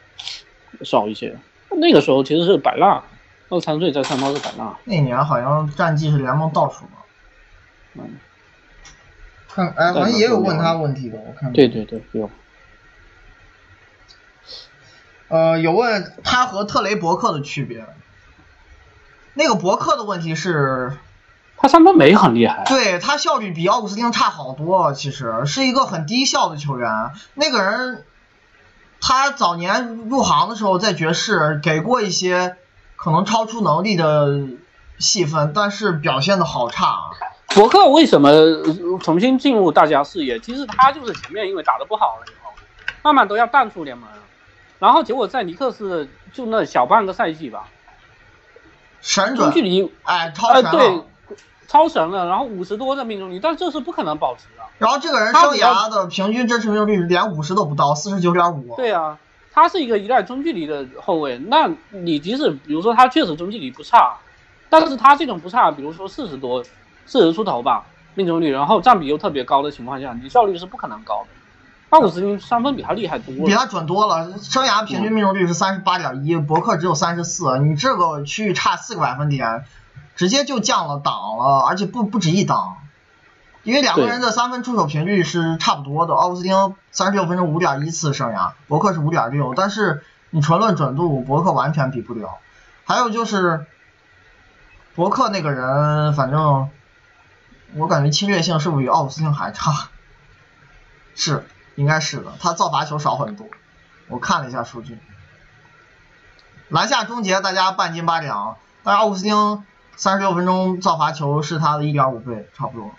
少一些。那个时候其实是摆烂，二三岁在三包是百纳，那年好像战绩是联盟倒数吧？嗯，看，哎，好像也有问他问题的，我看。对对对，有。呃，有问他和特雷伯克的区别。那个伯克的问题是，他三分没很厉害。对他效率比奥古斯丁差好多，其实是一个很低效的球员。那个人，他早年入行的时候在爵士给过一些可能超出能力的戏份，但是表现的好差啊。伯克为什么重新进入大家视野？其实他就是前面因为打得不好了以后，慢慢都要淡出联盟。然后结果在尼克斯就那小半个赛季吧，神准距离哎超神了，对，超神了。然后五十多的命中率，但这是不可能保持的。然后这个人生涯的平均真实命中率连五十都不到，四十九点五。对啊，他是一个依赖中距离的后卫。那你即使比如说他确实中距离不差，但是他这种不差，比如说四十多、四十出头吧命中率，然后占比又特别高的情况下，你效率是不可能高的。奥古斯丁三分比他厉害多了，比他准多了。生涯平均命中率是三十八点一，博克只有三十四。你这个区域差四个百分点，直接就降了档了，而且不不止一档。因为两个人的三分出手频率是差不多的。奥古斯汀三十六分钟五点一次生涯，伯克是五点六，但是你纯论准度，伯克完全比不了。还有就是，伯克那个人，反正我感觉侵略性是不是比奥古斯汀还差？是。应该是的，他造罚球少很多，我看了一下数据。篮下终结大家半斤八两，但是奥古斯汀三十六分钟造罚球是他的一点五倍，差不多。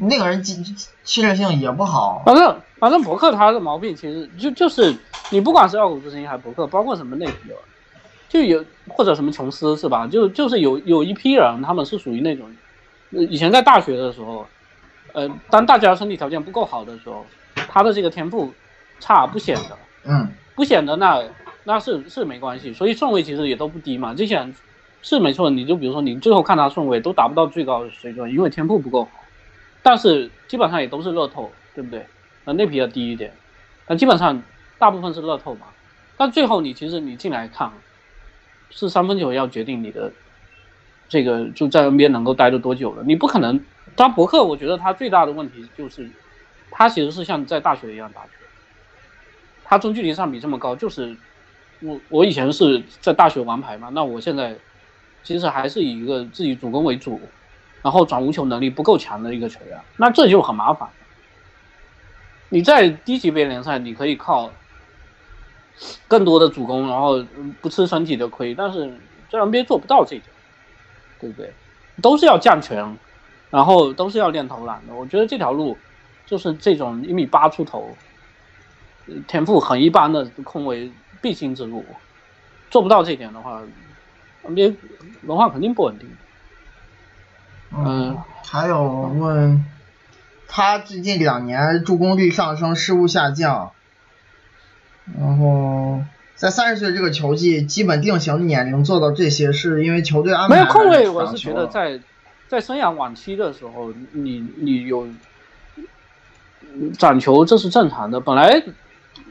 那个人侵侵略性也不好。反正反正伯克他的毛病其实就就是你不管是奥古斯丁还是伯克，包括什么内皮尔，就有或者什么琼斯是吧？就就是有有一批人他们是属于那种，以前在大学的时候，呃，当大家身体条件不够好的时候。他的这个天赋差不显得，嗯，不显得那那是是没关系，所以顺位其实也都不低嘛。这些人是没错，你就比如说你最后看他顺位都达不到最高的水准，因为天赋不够好。但是基本上也都是乐透，对不对？呃，那比较低一点，但基本上大部分是乐透嘛。但最后你其实你进来看，是三分球要决定你的这个就在 NBA 能够待的多久了。你不可能，当伯克，我觉得他最大的问题就是。他其实是像在大学一样打球，他中距离上比这么高，就是我我以前是在大学玩牌嘛，那我现在其实还是以一个自己主攻为主，然后转无球能力不够强的一个球员，那这就很麻烦。你在低级别联赛，你可以靠更多的主攻，然后不吃身体的亏，但是在 NBA 做不到这一点，对不对？都是要降权，然后都是要练投篮的，我觉得这条路。就是这种一米八出头，天赋很一般的控卫必经之路，做不到这点的话，NBA 文化肯定不稳定。嗯，还有问，他最近两年助攻率上升，失误下降，然后在三十岁这个球季基本定型的年龄做到这些，是因为球队安排。没有控卫，我是觉得在在生涯晚期的时候，你你有。攒球这是正常的，本来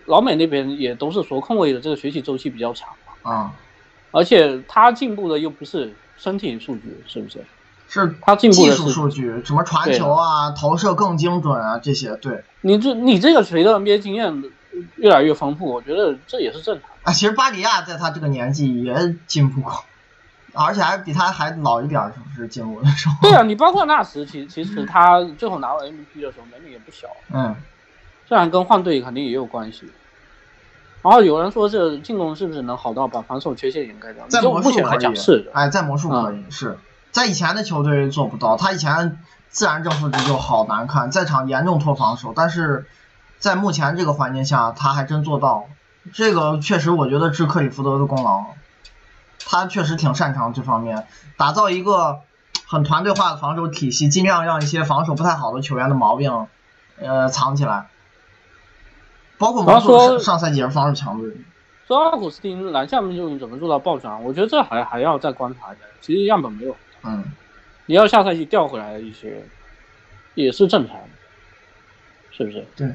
老美那边也都是说控卫的这个学习周期比较长嘛，啊，而且他进步的又不是身体数据，是不是？是他进步的技术数据，什么传球啊、投射更精准啊这些，对。你这你这个随着 NBA 经验越来越丰富，我觉得这也是正常。啊，其实巴迪亚在他这个年纪也进步过。而且还比他还老一点，是不是进入的时候？对啊，你包括纳什，其其实他最后拿到 MVP 的时候能力也不小。嗯，虽然跟换队肯定也有关系。然后有人说这进攻是不是能好到把防守缺陷掩盖掉？在魔术可以，是哎，在魔术可以是在以前的球队做不到。他以前自然正负值就好难看，在场严重拖防守，但是在目前这个环境下，他还真做到。这个确实，我觉得是克里福德的功劳。他确实挺擅长这方面，打造一个很团队化的防守体系，尽量让一些防守不太好的球员的毛病，呃，藏起来。包括魔术上赛季是防守强队。说奥古斯丁篮下命中率怎么做到暴涨？我觉得这还还要再观察一下。其实样本没有。嗯。你要下赛季调回来一些，也是正常的，是不是？对。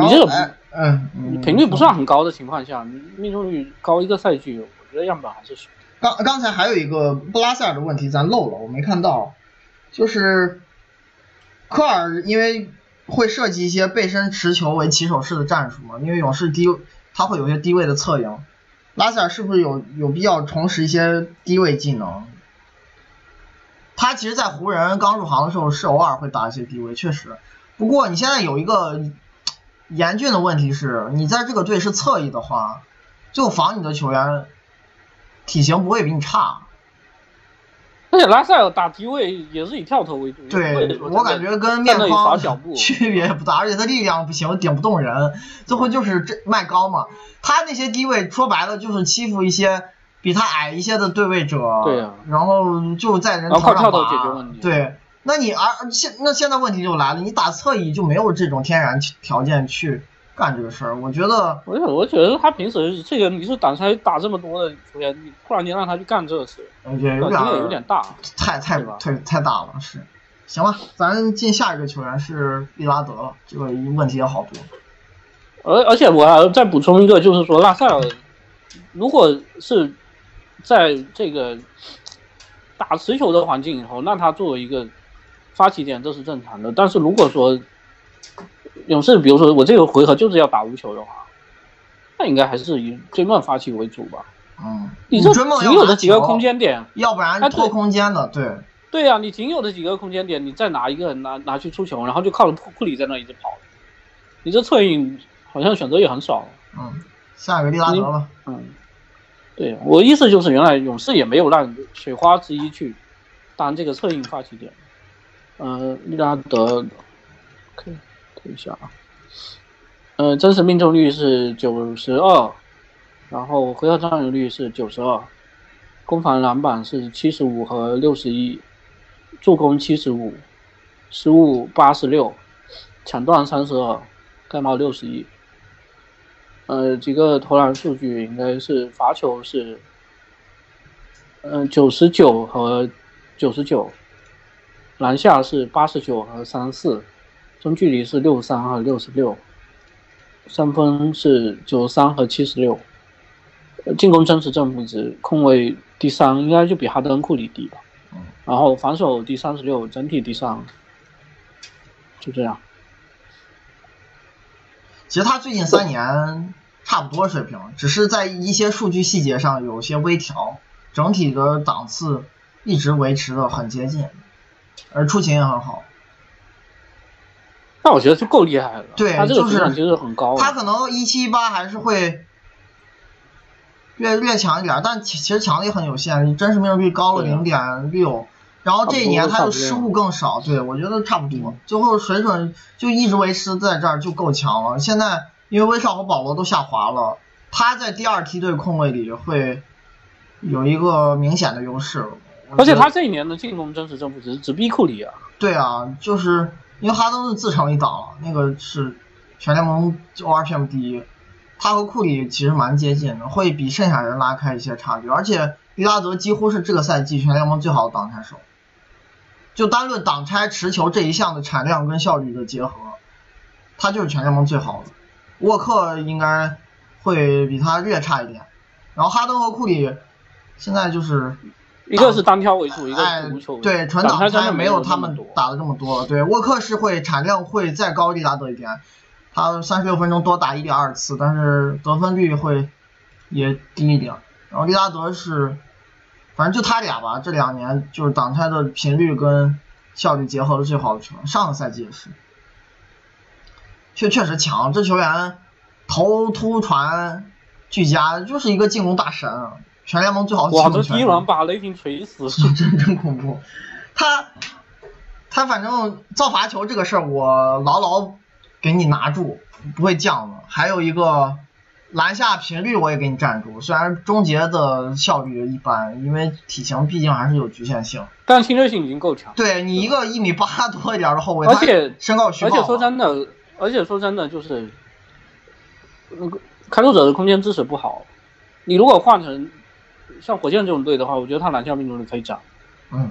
你这个嗯，频率不算很高的情况下，命中率高一个赛季。我觉得样本还是刚刚才还有一个布拉塞尔的问题，咱漏了，我没看到，就是科尔因为会设计一些背身持球为起手式的战术嘛，因为勇士低他会有一些低位的策应，拉塞尔是不是有有必要重拾一些低位技能？他其实，在湖人刚入行的时候是偶尔会打一些低位，确实。不过你现在有一个严峻的问题是，你在这个队是侧翼的话，就防你的球员体型不会比你差。而且拉塞尔打低位也是以跳投为主。对，我感觉跟面框区别不大，而且他力量不行，顶不动人，最后就是这卖高嘛。他那些低位说白了就是欺负一些。比他矮一些的对位者，对呀，然后就在人头上打，对，那你而现那现在问题就来了，你打侧翼就没有这种天然条件去干这个事儿，我觉得，我我觉得他平时这个你是打才打这么多的球员，你突然间让他去干这个事，我觉得有点有点大，太太太太大了，是，行吧，咱进下一个球员是利拉德了，这个问题也好多，而而且我要再补充一个，就是说拉塞尔如果是。在这个打持球的环境以后，那他作为一个发起点，这是正常的。但是如果说勇士，比如说我这个回合就是要打无球的话，那应该还是以追梦发起为主吧。嗯，你这仅有的几个空间点，要不然拖空间的，对。对呀，你仅有的几个空间点，你再拿一个人拿拿去出球，然后就靠着库库里在那一直跑，你这策应好像选择也很少。嗯，下一个利拉德吧。嗯。对我意思就是，原来勇士也没有让水花之一去当这个策应发起点。嗯，利拉德，看等一下啊。嗯，真实命中率是九十二，然后回合占有率是九十二，攻防篮板是七十五和六十一，助攻七十五，失误八十六，抢断三十二，盖帽六十一。呃，几个投篮数据应该是罚球是，嗯，九十九和九十九，篮下是八十九和三十四，中距离是六十三和六十六，三分是九十三和七十六，进攻真实正负值控卫第三，应该就比哈登库里低吧，然后防守第三十六，整体第三，就这样。其实他最近三年差不多水平，只是在一些数据细节上有些微调，整体的档次一直维持的很接近，而出勤也很好。那我觉得就够厉害了。对，他这个质量其实很高。他可能一七一八还是会略略强一点，但其其实强的也很有限，真实命中率高了零点六。然后这一年他的失误更少，对我觉得差不多，最后水准就一直维持在这儿就够强了。现在因为威少和保罗都下滑了，他在第二梯队控卫里会有一个明显的优势。而且他这一年的进攻真实正负值只逼库里啊。对啊，就是因为哈登是自成一档了，那个是全联盟 ORPM 第一，他和库里其实蛮接近的，会比剩下人拉开一些差距。而且利拉德几乎是这个赛季全联盟最好的挡拆手。就单论挡拆持球这一项的产量跟效率的结合，他就是全联盟最好的。沃克应该会比他略差一点。然后哈登和库里现在就是一个是单挑为主，一个无球。对，纯挡拆没有他们打的这么多了。对，沃克是会产量会再高利拉德一点，他三十六分钟多打一点二次，但是得分率会也低一点。然后利拉德是。反正就他俩吧，这两年就是挡拆的频率跟效率结合的最好的球员。上个赛季也是，确确实强。这球员投突传俱佳，就是一个进攻大神，全联盟最好的进攻球员。哇，这第一轮把雷霆锤死，真真恐怖。他他反正造罚球这个事儿，我牢牢给你拿住，不会降的。还有一个。篮下频率我也给你站住，虽然终结的效率一般，因为体型毕竟还是有局限性。但侵略性已经够强。对你一个一米八多一点的后卫，而且身高虚而且说真的，而且说真的就是，那个开拓者的空间支持不好。你如果换成像火箭这种队的话，我觉得他篮下命中率可以涨。嗯。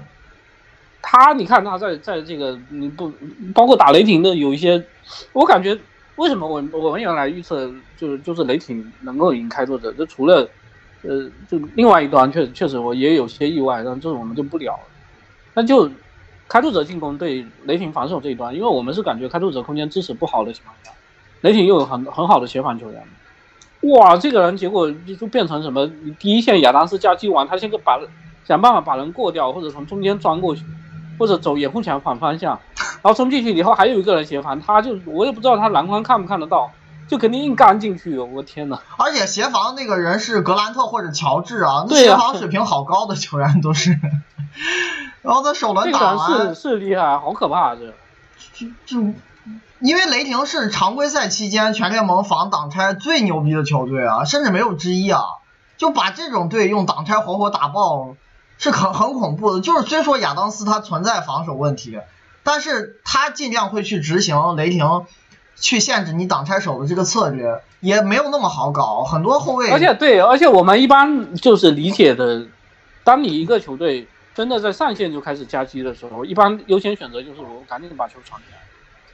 他你看他在在这个你不包括打雷霆的有一些，我感觉。为什么我我们原来预测就是就是雷霆能够赢开拓者？就除了呃，就另外一端确实确实我也有些意外，但这我们就不聊了。那就开拓者进攻对雷霆防守这一端，因为我们是感觉开拓者空间支持不好的情况下，雷霆又有很很好的协防球员。哇，这个人结果就变成什么？第一线亚当斯加基完，他先个把想办法把人过掉，或者从中间钻过去，或者走掩护墙反方向，然后冲进去以后还有一个人协防，他就我也不知道他篮筐看不看得到，就肯定硬干进去。我天呐！而且协防那个人是格兰特或者乔治啊，那协防水平好高的球员都是。<laughs> 然后他首轮打完是，是厉害，好可怕啊！这就就因为雷霆是常规赛期间全联盟防挡拆最牛逼的球队啊，甚至没有之一啊，就把这种队用挡拆活活打爆，是很很恐怖的。就是虽说亚当斯他存在防守问题，但是他尽量会去执行雷霆去限制你挡拆手的这个策略，也没有那么好搞。很多后卫，而且对，而且我们一般就是理解的，当你一个球队真的在上线就开始夹击的时候，一般优先选择就是我赶紧把球传进来。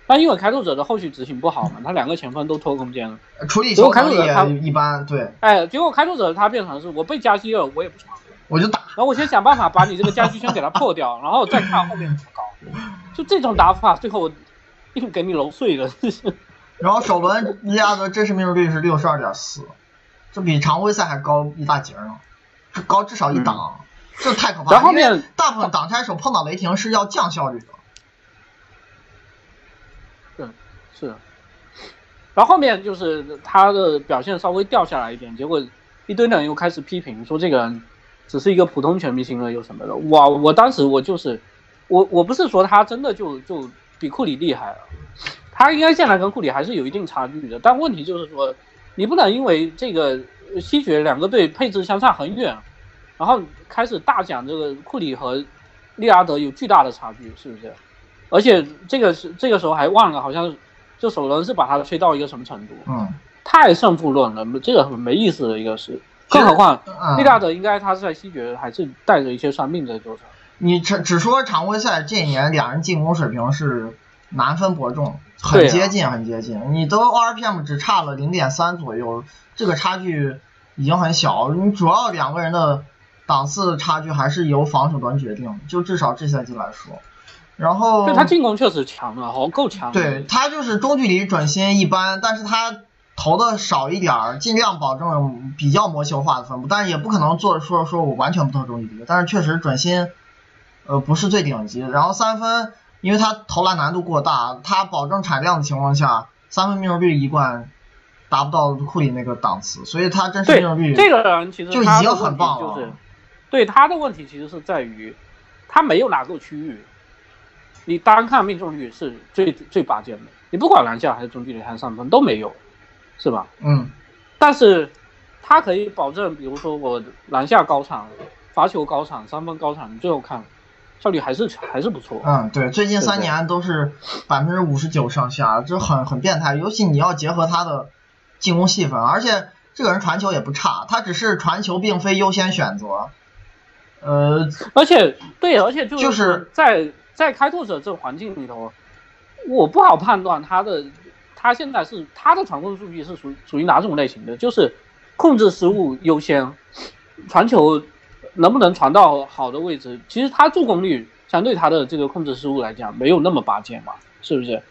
但因为开拓者的后续执行不好嘛，他两个前锋都拖空间了，处理结果开球能力拓者他也一般，对哎，结果开拓者他变成是我被夹击了，我也不传，我就打。然后我先想办法把你这个夹击圈给它破掉，然后再看后面怎么搞。<laughs> 就这种打法，最后 <laughs> 硬给你揉碎了。然后首轮利亚德真实命中率是六十二点四，这比常规赛还高一大截呢，这高至少一档，这太可怕了。然后后面大部分挡拆手碰到雷霆是要降效率的。对，是。然后后面就是他的表现稍微掉下来一点，结果一堆人又开始批评说这个人只是一个普通全明星了，又什么的。哇！我当时我就是，我我不是说他真的就就比库里厉害了，他应该现在跟库里还是有一定差距的。但问题就是说，你不能因为这个西决两个队配置相差很远，然后开始大讲这个库里和利拉德有巨大的差距，是不是？而且这个是这个时候还忘了，好像就首轮是把他吹到一个什么程度，嗯，太胜负论了，这个很没意思的一个事。更何况嗯利拉德应该他是在西决还是带着一些伤病在球场。你只只说常规赛这一年两人进攻水平是难分伯仲，很对啊接近很接近，你都 RPM 只差了零点三左右，这个差距已经很小。你主要两个人的档次差距还是由防守端决定，就至少这赛季来说。然后就他进攻确实强了，好够强。对他就是中距离准心一般，但是他投的少一点儿，尽量保证比较魔球化的分布，但是也不可能做说说我完全不投中距离，但是确实准心，呃不是最顶级的。然后三分，因为他投篮难度过大，他保证产量的情况下，三分命中率一贯达不到库里那个档次，所以他真实对命中率这个人其实就已经很棒了就是，对他的问题其实是在于他没有哪个区域，你单看命中率是最最拔尖的，你不管篮下还是中距离还是三分都没有，是吧？嗯但是他可以保证，比如说我篮下高产、罚球高产、三分高产，你最后看效率还是还是不错。嗯对，最近三年都是百分之五十九上下，这很很变态，尤其你要结合他的进攻细分，而且这个人传球也不差，他只是传球并非优先选择。呃，而且对，而且就就是是在在开拓者这个环境里头，我不好判断他的他现在是他的传控数据是属属于哪种类型的，就是控制失误优先，传球能不能传到好的位置，其实他助攻率相对他的这个控制失误来讲没有那么拔尖嘛，是不是？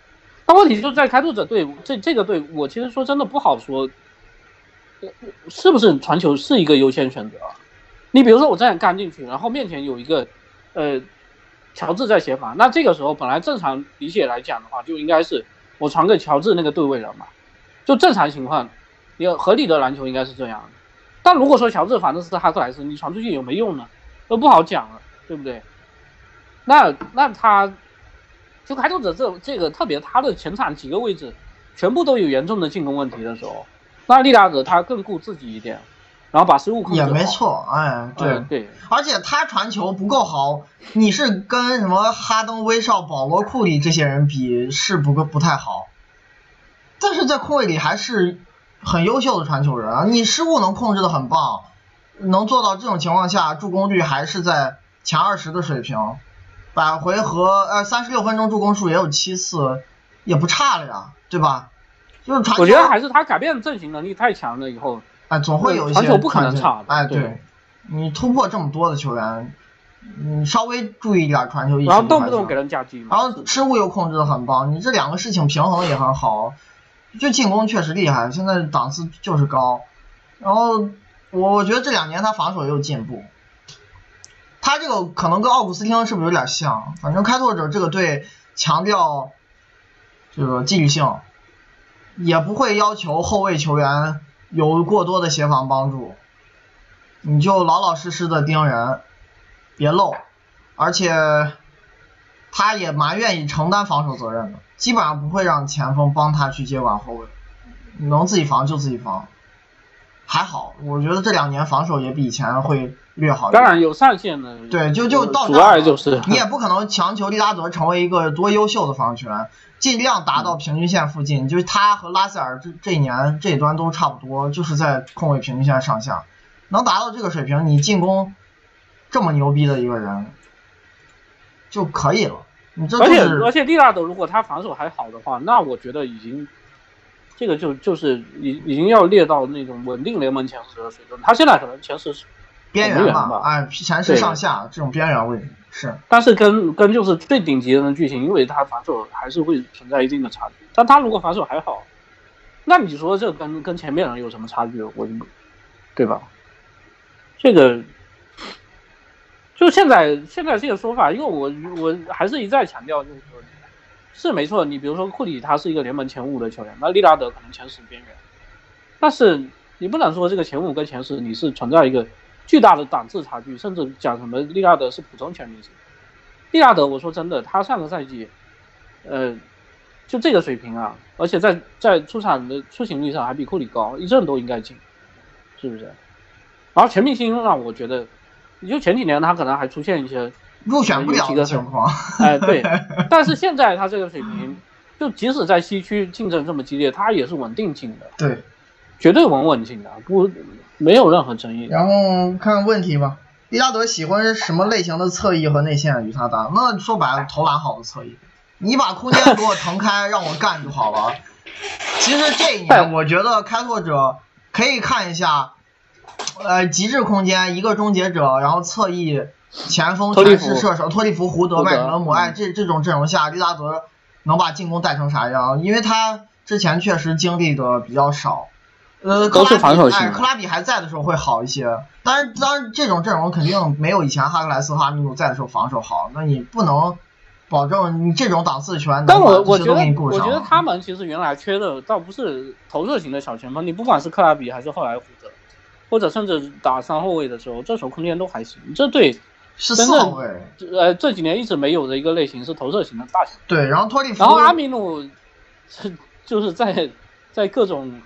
但问题就在开拓者队这这个队，我其实说真的不好说，是不是传球是一个优先选择？你比如说我这样干进去，然后面前有一个，呃，乔治在协防，那这个时候本来正常理解来讲的话，就应该是我传给乔治那个对位人嘛，就正常情况，你合理的篮球应该是这样的。但如果说乔治反正是哈克莱斯，你传出去有没用呢？都不好讲了，对不对？那那他，就开拓者这这个特别他的前场几个位置，全部都有严重的进攻问题的时候，那利拉德他更顾自己一点，然后把失误控制也没错，哎，对。嗯对，而且他传球不够好，你是跟什么哈登、威少、保罗、库里这些人比是不够不太好，但是在控卫里还是很优秀的传球人啊！你失误能控制的很棒，能做到这种情况下助攻率还是在前二十的水平，百回合呃三十六分钟助攻数也有七次，也不差了呀，对吧？就是传球，我觉得还是他改变阵型能力太强了以后，哎，总会有一些传球不可能差的哎，对你突破这么多的球员，你稍微注意一点传球意识。然后动不动给人夹击嘛，然后失误又控制的很棒，你这两个事情平衡也很好。就进攻确实厉害，现在档次就是高。然后我我觉得这两年他防守也有进步。他这个可能跟奥古斯汀是不是有点像？反正开拓者这个队强调这个纪律性，也不会要求后卫球员有过多的协防帮助，你就老老实实的盯人，别漏，而且他也蛮愿意承担防守责任的，基本上不会让前锋帮他去接管后卫，能自己防就自己防，还好，我觉得这两年防守也比以前会略好。当然有上限的，对，就就到阻这儿了碍就是你也不可能强求利拉德成为一个多优秀的防守球员，尽量达到平均线附近。就是他和拉塞尔这这一年这一端都差不多，就是在控卫平均线上下，能达到这个水平，你进攻这么牛逼的一个人就可以了。你这就而且而且利拉德如果他防守还好的话，那我觉得已经这个就就是已已经要列到那种稳定联盟前十的水准。他现在可能前十，边缘吧，哎，前十上下这种边缘位置是。但是跟跟就是最顶级的巨星，因为他防守还是会存在一定的差距。但他如果防守还好，那你说这跟跟前面人有什么差距？我就对吧？这个就现在现在这个说法，因为我我还是一再强调，就是说是没错。你比如说库里，他是一个联盟前五的球员，那利拉德可能前十边缘，但是你不能说这个前五跟前十你是存在一个巨大的档次差距，甚至讲什么利拉德是普通全明星。利拉德，我说真的，他上个赛季，呃，就这个水平啊，而且在在出场的出勤率上还比库里高，一阵都应该进，是不是？然后全明星让我觉得，你就前几年他可能还出现一些，入选不了的情况，<laughs> 哎、对，<laughs> 但是现在他这个水平，就即使在西区竞争这么激烈，他也是稳定进的，对。绝对稳稳进的，不没有任何争议。然后看看问题吧。利拉德喜欢什么类型的侧翼和内线与他打？那说白了，投篮好的侧翼。你把空间给我腾开，让我干就好了。其实这一年，<laughs> 我觉得开拓者可以看一下，呃，极致空间一个终结者，然后侧翼前锋全是射手，托利弗、胡德、胡德麦克勒姆，嗯哎，这这种阵容下，利拉德能把进攻带成啥样？因为他之前确实经历的比较少。呃，克都是拉比克拉比还在的时候会好一些，当然，当然这种阵容肯定没有以前哈克莱斯、哈密努在的时候防守好，那你不能保证你这种档次的球员但能把我我觉得给你顾上。我觉得他们其实原来缺的倒不是投射型的小前锋，你不管是克拉比还是后来胡德，或者甚至打三后卫的时候，这手空间都还行。这对是四后卫，呃这几年一直没有的一个类型是投射型的大前锋。对，然后托利弗，然后阿米努是就是在在各种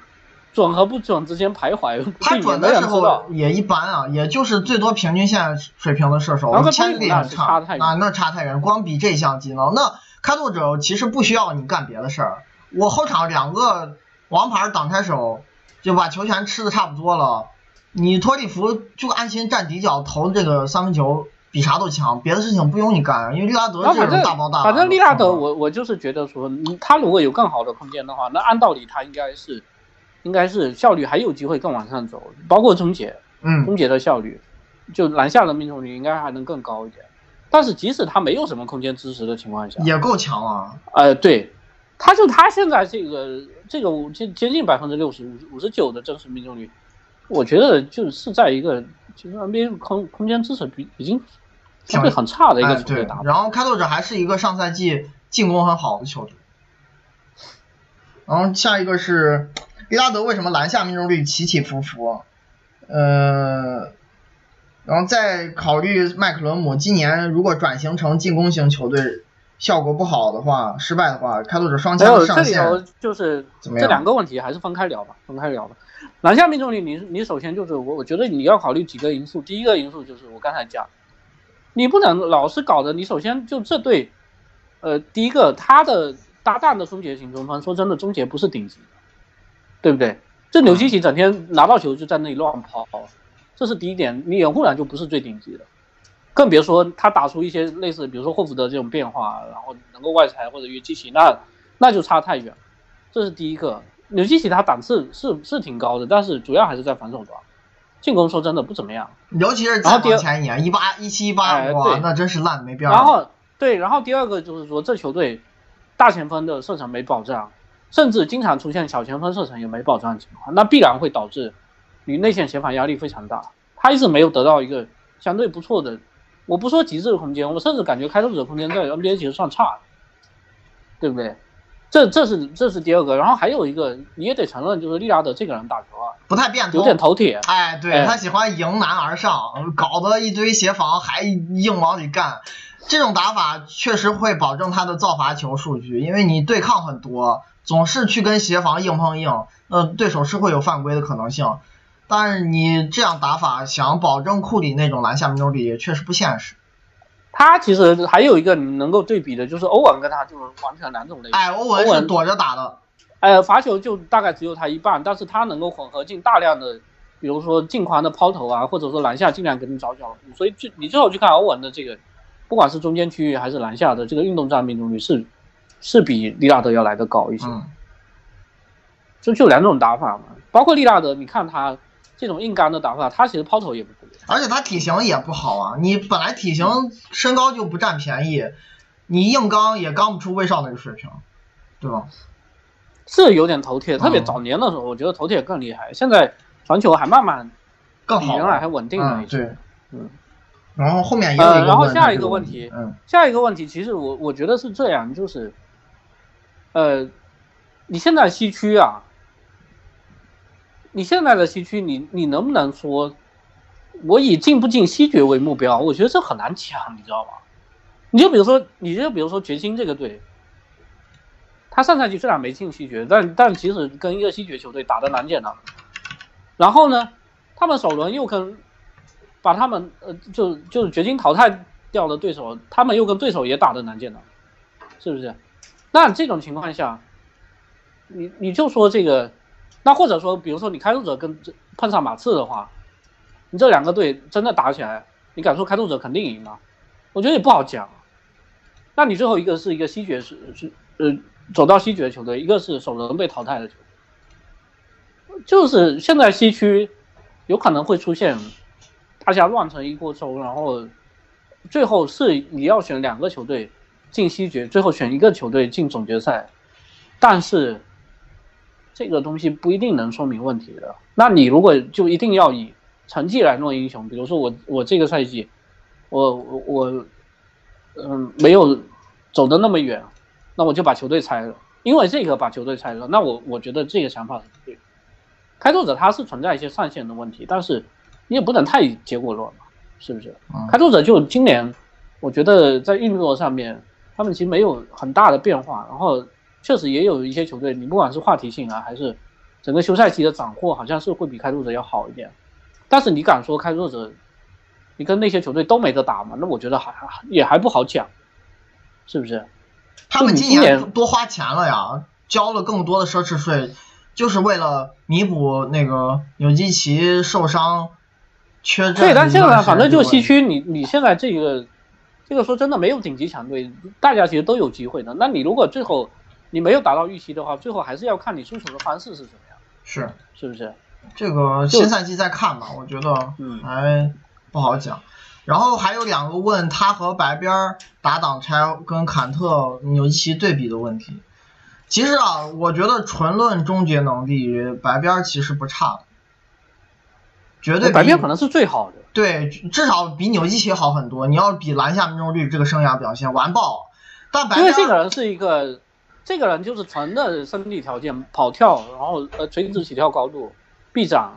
准和不准之间徘徊，他准的时候。也一般啊，也就是最多平均线水平的射手，然后跟签的也很托利弗那是差太远啊，那差太远，光比这项技能，那开拓者其实不需要你干别的事儿，我后场两个王牌挡拆手就把球权吃的差不多了，你托利弗就安心站底角投这个三分球。比啥都强，别的事情不用你干，因为利拉德这种大包大揽。反正利拉德，我我就是觉得说，嗯他如果有更好的空间的话，那按道理他应该是应该是效率还有机会更往上走，包括终结嗯，终结的效率，就篮下的命中率应该还能更高一点。但是即使他没有什么空间支持的情况下，也够强了。呃，对，他就他现在这个这个接接近百分之六十五五十九的真实命中率，我觉得就是在一个其实 NBA 空空间支持比已经相对很差的一哎，个球队对打，，然后开拓者还是一个上赛季进攻很好的球队。然后下一个是利拉德为什么篮下命中率起起伏伏？呃，然后再考虑麦克伦姆今年如果转型成进攻型球队，效果不好的话，失败的话，开拓者双枪上这里就是这两个问题还是分开聊吧，分开聊吧。篮下命中率，你你首先就是我我觉得你要考虑几个因素，第一个因素就是我刚才讲，你不能老是搞的，你首先就这队，呃，第一个他的搭档的终结型中锋，说真的，终结不是顶级的，对不对？这纽基奇整天拿到球就在那里乱跑，这是第一点，你掩护篮就不是最顶级的，更别说他打出一些类似比如说霍福德这种变化，然后能够外踩或者约基奇，那那就差太远，这是第一个。纽基奇他档次是是挺高的，但是主要还是在防守端，进攻说真的不怎么样。尤其是再往前一年，一八一七一八，哇，那真是烂没边儿。然后对，然后第二个就是说，这球队大前锋的射程没保障，甚至经常出现小前锋射程也没保障的情况，那必然会导致你内线协防压力非常大。他一直没有得到一个相对不错的，我不说极致的空间，我甚至感觉开拓者空间在 NBA 其实算差的，对不对？这这是这是第二个，然后还有一个你也得承认，就是利拉德这个人打球啊，不太变通，有点头铁。哎，对他喜欢迎难而上，搞得一堆协防还硬往里干，这种打法确实会保证他的造罚球数据，因为你对抗很多，总是去跟协防硬碰硬，那，对手是会有犯规的可能性。但是你这样打法想保证库里那种篮下命中率，确实不现实。他其实还有一个能够对比的，就是欧文跟他就是完全两种类型。哎，欧文是躲着打的，呃，罚球就大概只有他一半，但是他能够混合进大量的，比如说近框的抛投啊，或者说篮下尽量给你找角度。所以就你最好去看欧文的这个，不管是中间区域还是篮下的这个运动战命中率是是比利拉德要来的高一些。嗯。就就两种打法嘛，包括利拉德，你看他这种硬刚的打法，他其实抛投也不。而且他体型也不好啊，你本来体型身高就不占便宜，你硬刚也刚不出威少那个水平，对吧？是有点头铁，特别早年的时候，我觉得头铁更厉害。现在传球还慢慢更好，原来还稳定了一些。对，嗯。然后后面也有一个然后下一个问题，嗯，下一个问题，其实我我觉得是这样，就是，呃，你现在西区啊，你现在的西区，你你能不能说？我以进不进西决为目标，我觉得这很难讲，你知道吧？你就比如说，你就比如说掘金这个队，他上赛季虽然没进西决，但但其实跟一个西决球队打的难见的。然后呢，他们首轮又跟把他们呃就就是掘金淘汰掉的对手，他们又跟对手也打的难见的，是不是？那这种情况下，你你就说这个，那或者说，比如说你开拓者跟碰上马刺的话。你这两个队真的打起来，你敢说开拓者肯定赢吗？我觉得也不好讲。那你最后一个是一个西决是是呃走到西决的球队，一个是首轮被淘汰的球队，就是现在西区有可能会出现大家乱成一锅粥，然后最后是你要选两个球队进西决，最后选一个球队进总决赛，但是这个东西不一定能说明问题的。那你如果就一定要以成绩来论英雄，比如说我我这个赛季，我我我，嗯，没有走的那么远，那我就把球队拆了，因为这个把球队拆了，那我我觉得这个想法是不对。开拓者他是存在一些上限的问题，但是你也不能太结果论嘛，是不是？开拓者就今年，我觉得在运作上面，他们其实没有很大的变化，然后确实也有一些球队，你不管是话题性啊，还是整个休赛期的斩获，好像是会比开拓者要好一点。但是你敢说开拓者，你跟那些球队都没得打吗？那我觉得还也还不好讲，是不是？他们今年多花钱了呀，交了更多的奢侈税，就是为了弥补那个纽基奇受伤缺阵。对，但现在反正就西区，你你现在这个这个说真的没有顶级强队，大家其实都有机会的。那你如果最后你没有达到预期的话，最后还是要看你出手的方式是什么样。是，是不是？这个新赛季再看吧，我觉得还不好讲。然后还有两个问他和白边打挡拆跟坎特纽基奇对比的问题。其实啊，我觉得纯论终结能力，白边其实不差，绝对白边可能是最好的。对，至少比纽基奇好很多。你要比篮下命中率这个生涯表现完爆，但白边因为这个人是一个，这个人就是纯的身体条件，跑跳，然后呃垂直起跳高度。臂展，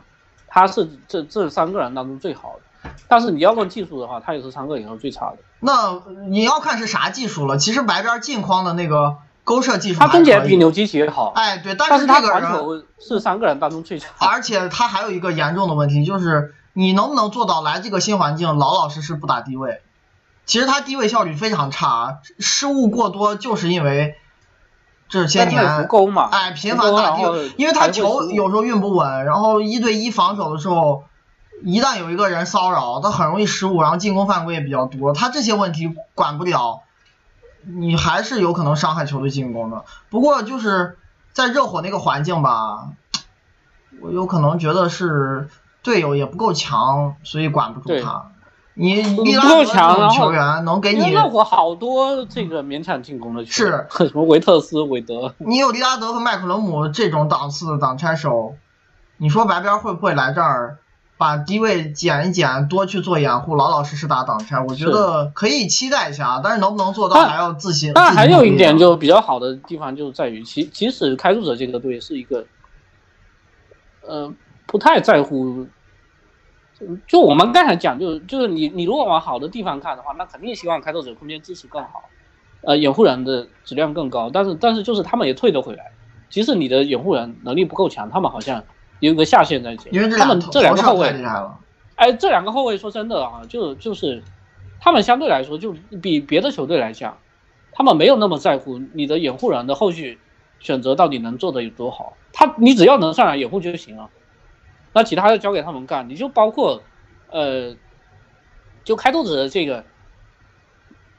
他是这这三个人当中最好的，但是你要论技术的话，他也是三个里头最差的。那你要看是啥技术了。其实白边近框的那个勾射技术，他终结比牛基奇好。哎，对，但是这个人是三个人当中最差。而且他还有一个严重的问题，就是你能不能做到来这个新环境老老实实不打低位？其实他低位效率非常差，失误过多就是因为。这些年，哎，频繁打地，因为他球有时候运不稳，然后一对一防守的时候，一旦有一个人骚扰，他很容易失误，然后进攻犯规也比较多。他这些问题管不了，你还是有可能伤害球队进攻的。不过就是在热火那个环境吧，我有可能觉得是队友也不够强，所以管不住他。你利拉德这种球员能给你，热火好多这个勉强进攻的球员，是 <laughs> 什么维特斯、韦德，你有利拉德和麦克伦姆这种档次的挡拆手，你说白边会不会来这儿把低位减一减，多去做掩护，老老实实打挡拆？我觉得可以期待一下，但是能不能做到但还要自信。当然还有一点就比较好的地方，就在于其即使开拓者这个队是一个，呃，不太在乎。就我们刚才讲，就是就是你你如果往好的地方看的话，那肯定希望开拓者空间支持更好，呃，掩护人的质量更高。但是但是就是他们也退得回来，即使你的掩护人能力不够强，他们好像有一个下限在前。因为这他们这两个后卫。哎，这两个后卫说真的啊，就就是他们相对来说就比别的球队来讲，他们没有那么在乎你的掩护人的后续选择到底能做的有多好，他你只要能上来掩护就行了，那其他的交给他们干。你就包括呃，就开拓者的这个，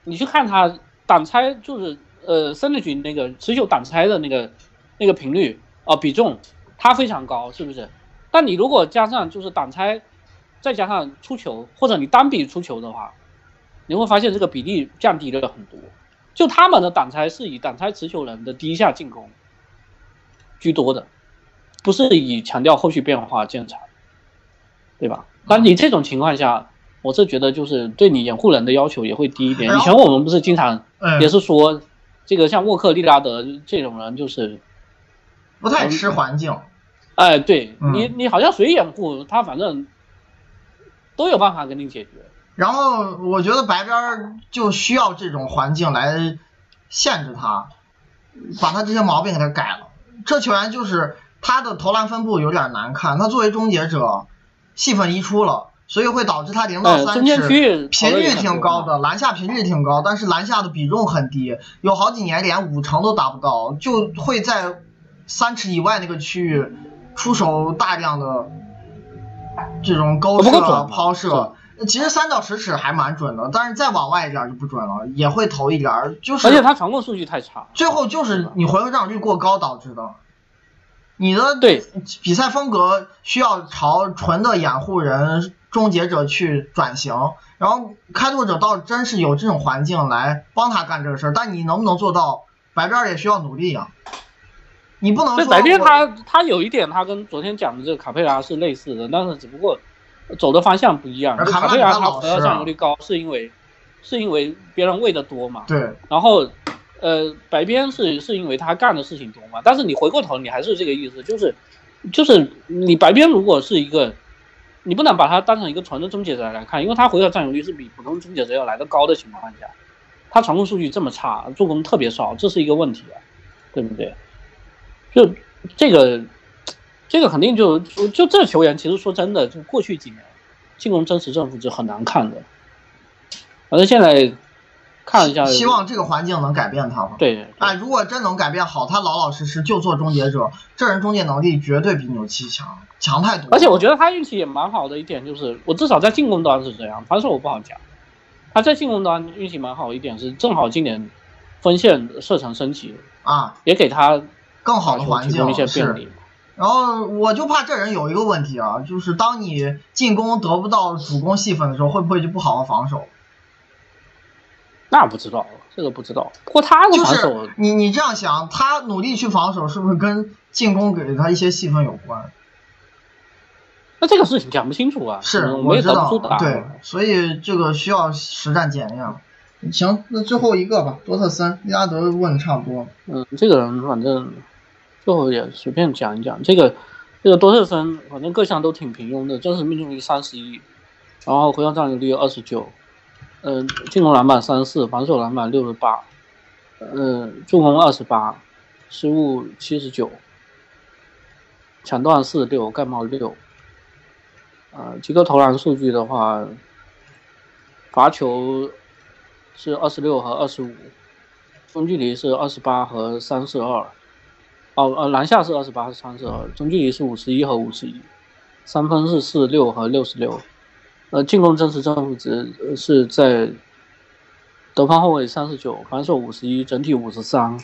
你去看他挡拆，就是呃森林局那个持球挡拆的那个那个频率啊、比重，它非常高，是不是？但你如果加上就是挡拆，再加上出球，或者你单笔出球的话，你会发现这个比例降低了很多。就他们的挡拆是以挡拆持球人的第一下进攻居多的，不是以强调后续变化建材，对吧？那你这种情况下，我是觉得就是对你掩护人的要求也会低一点。以前我们不是经常嗯也，是说，这个像沃克、利拉德这种人就是不太吃环境。哎，对嗯你，你好像谁掩护他，反正都有办法给你解决。然后我觉得白边儿就需要这种环境来限制他，把他这些毛病给他改了。这球员就是他的投篮分布有点难看，他作为终结者，戏份一出了，所以会导致他零到哎，三尺频率挺高的。篮下频率挺高，但是篮下的比重很低，有好几年连五成都达不到，就会在三尺以外那个区域出手大量的这种勾射抛射。其实三到十尺还蛮准的，但是再往外一点就不准了，也会投一点儿，就是而且他传控数据太差。最后就是你回合占有率过高导致的。你的对比赛风格需要朝纯的掩护人、终结者去转型，然后开拓者倒真是有这种环境来帮他干这个事儿，但你能不能做到，白边儿也需要努力呀、你不能说白边他他有一点，他跟昨天讲的这个卡佩拉是类似的，但是只不过走的方向不一样。而卡卡佩拉他回合老实啊占有率高，是因为是因为别人喂的多嘛。对然后，呃，白边是是因为他干的事情多嘛，但是你回过头，你还是这个意思，就是就是你白边如果是一个，你不能把它当成一个纯的终结者来看，因为他回合占有率是比普通终结者要来的高的情况下，他传控数据这么差，助攻特别少，这是一个问题啊，对不对？就这个，这个肯定就就就这球员，其实说真的，就过去几年进攻真实正负值很难看的，反正现在看一下，希望这个环境能改变他吧。对，哎，如果真能改变好，他老老实实就做终结者，这人终结能力绝对比纽奇强，强太多。而且我觉得他运气也蛮好的一点就是，我至少在进攻端是这样，防守我不好讲。他在进攻端运气蛮好一点是，正好今年锋线射程升级，啊，也给他更好的环境一些便。利。然后我就怕这人有一个问题啊，就是当你进攻得不到主攻戏份的时候，会不会就不好好防守？那不知道，这个不知道。不过他的就防守是你你这样想，他努力去防守，是不是跟进攻给他一些戏份有关？那这个事情讲不清楚啊，是，我们也知道对。，所以这个需要实战检验。行，那最后一个吧，多特森，利拉德问的差不多。嗯，这个人反正最后也随便讲一讲。这个这个多特森，反正各项都挺平庸的，真实命中率三十一，然后回合占有率二十九，嗯，进攻篮板三十四，防守篮板六十八，嗯，助攻二十八，失误七十九，抢断四十六，盖帽六。呃，几个投篮数据的话，罚球是二十六和二十五，中距离是二十八和三十二，哦呃篮下是二十八和三十二，中距离是五十一和五十一，三分是四十六和六十六，呃进攻真实正负值是在得分后卫三十九，防守五十一，整体五十三，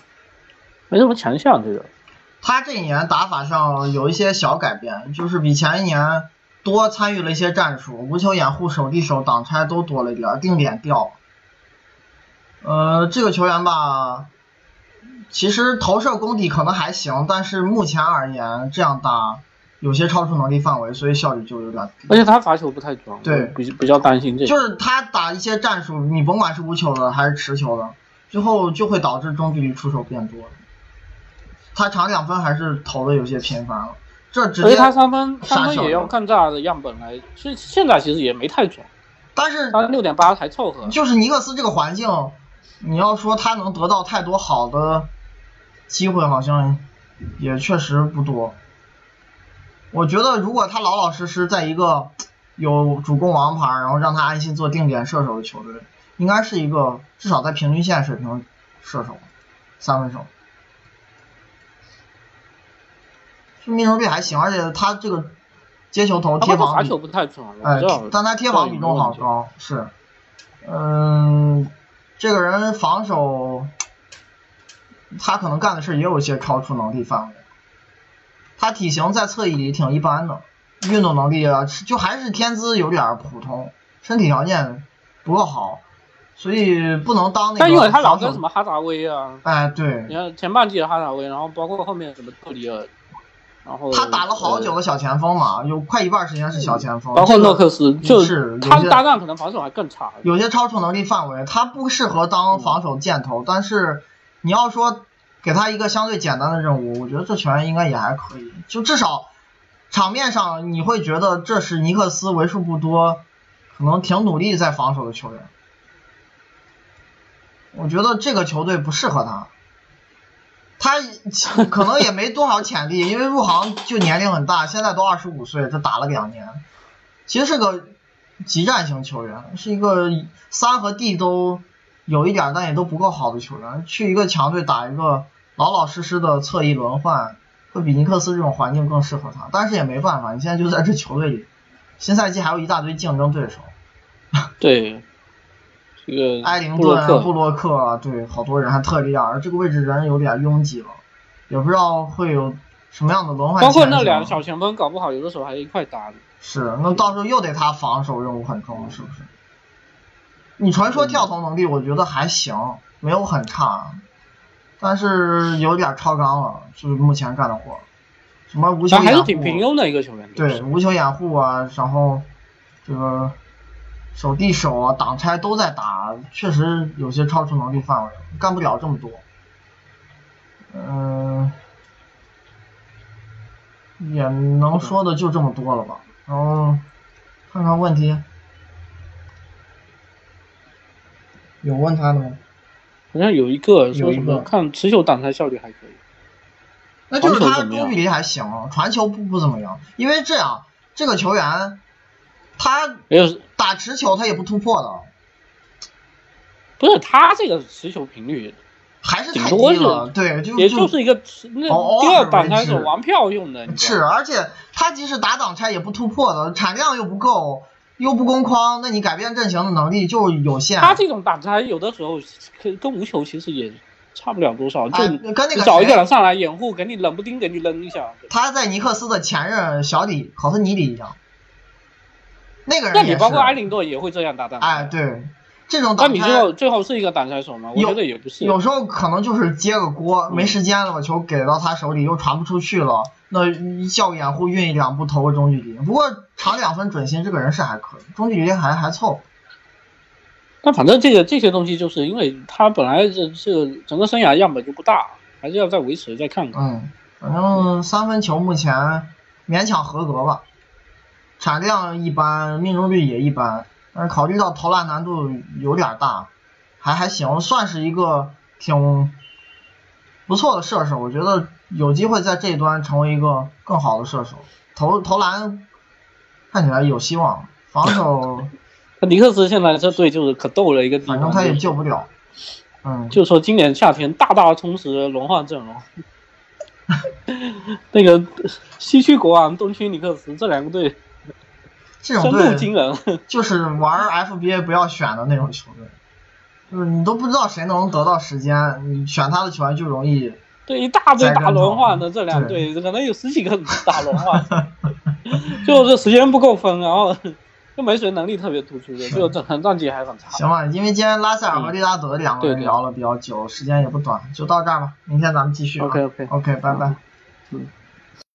没什么强项这个。他这一年打法上有一些小改变，就是比前一年多参与了一些战术，无球掩护、手递手、挡拆都多了一点，定点掉。呃，这个球员吧，其实投射功底可能还行，但是目前而言这样打有些超出能力范围，所以效率就有点低。而且他罚球不太准，对比比较担心这个。就是他打一些战术，你甭管是无球的还是持球的，最后就会导致中距离出手变多。他长两分还是投的有些频繁了，这直接而且他三分三分也要看这样的样本来，所以现在其实也没太准，但是他六点八才凑合。就是尼克斯这个环境，你要说他能得到太多好的机会，好像也确实不多。我觉得如果他老老实实在一个有主攻王牌，然后让他安心做定点射手的球队，应该是一个至少在平均线水平射手，三分手。就命中率还行，而且他这个接球投他贴防比包括罚球不太准，哎但他贴防比重好高，是，嗯，这个人防守，他可能干的事也有些超出能力范围。他体型在侧翼里挺一般的，运动能力啊，就还是天资有点普通，身体条件不够好，所以不能当那个。但因为他老跟什么？哈达威啊，哎，对你，看前半季的哈达威，然后包括后面什么特里尔，然后他打了好久呃的小前锋嘛，有快一半时间是小前锋，包括这个诺克斯，就是他搭档可能防守还更差。有些超出能力范围，他不适合当防守箭头，但是你要说给他一个相对简单的任务，我觉得这球员应该也还可以，就至少场面上你会觉得这是尼克斯为数不多可能挺努力在防守的球员。我觉得这个球队不适合他，他 <laughs> 可能也没多少潜力，因为入行就年龄很大，现在都二十五岁，这打了两年，其实是个极战型球员，是一个三和 D 都有一点，但也都不够好的球员。去一个强队打一个老老实实的侧翼轮换，会比尼克斯这种环境更适合他。但是也没办法，你现在就在这球队里，新赛季还有一大堆竞争对手 <laughs> <laughs> 对，这个埃灵顿、布洛克对，好多人，还特里尔，这个位置人有点拥挤了，也不知道会有什么样的轮换包括那两个小前锋，搞不好有的时候还一块搭的。是，那到时候又得他防守任务很重，是不是？你传说跳投能力，我觉得还行，没有很差，但是有点超纲了，就是目前干的活。什么无球掩护，还是挺平庸的一个球员。对，无球掩护啊，然后这个手递手啊、挡拆都在打，确实有些超出能力范围，干不了这么多。嗯、也能说的就这么多了吧。然后看看问题，有问他的吗？好像有一个有说一个什么看持球挡拆效率还可以。那就是他传球怎么样中距离还行，传球不不怎么样。因为这样，这个球员他打持球他也不突破的，不是他这个持球频率，还是太低了。对，就也就是一个那偶第二尔挡拆为止手玩票用的，是，而且他即使打挡拆也不突破的，产量又不够，又不攻框，那你改变阵型的能力就有限。他这种挡拆有的时候跟跟无球其实也差不了多少，就哎跟那个找一个人上来掩护，给你冷不丁给你扔一下。他在尼克斯的前任小李考斯尼里一样，那个人也。那你包括埃林顿也会这样打挡拆。哎，对，这种那你最挡拆后最后是一个挡拆手吗？我觉得也不是。有时候可能就是接个锅，嗯没时间了，把球给到他手里又传不出去了，那一叫个掩护运一两步投个中距离。不过长两分准心这个人是还可以，中距离还还凑。但反正这个这些东西，就是因为他本来这这个整个生涯样本就不大，还是要再维持再看看。嗯，反正三分球目前勉强合格吧，产量一般，命中率也一般，但是考虑到投篮难度有点大，还还行，算是一个挺不错的射手。我觉得有机会在这一端成为一个更好的射手，投投篮看起来有希望，防守 <laughs> 那尼克斯现在这队就是可逗了一个地方，反正他也救不了。嗯，就是说今年夏天大大充实轮换阵容。<laughs> 那个西区国王、东区尼克斯这两个队 <laughs> 这种队度惊人，就是玩 FBA 不要选的那种球队，就是你都不知道谁能得到时间，你选他的球员就容易对一大堆打轮换的这两队，可能有十几个打轮换，<laughs> 就是时间不够分，然后 <laughs> 就没谁能力特别突出的，就整场战绩还很差。行吧，因为今天拉塞尔和利拉德两个人聊了比较久，时间也不短，就到这儿吧。明天咱们继续。OK OK OK，拜拜。嗯。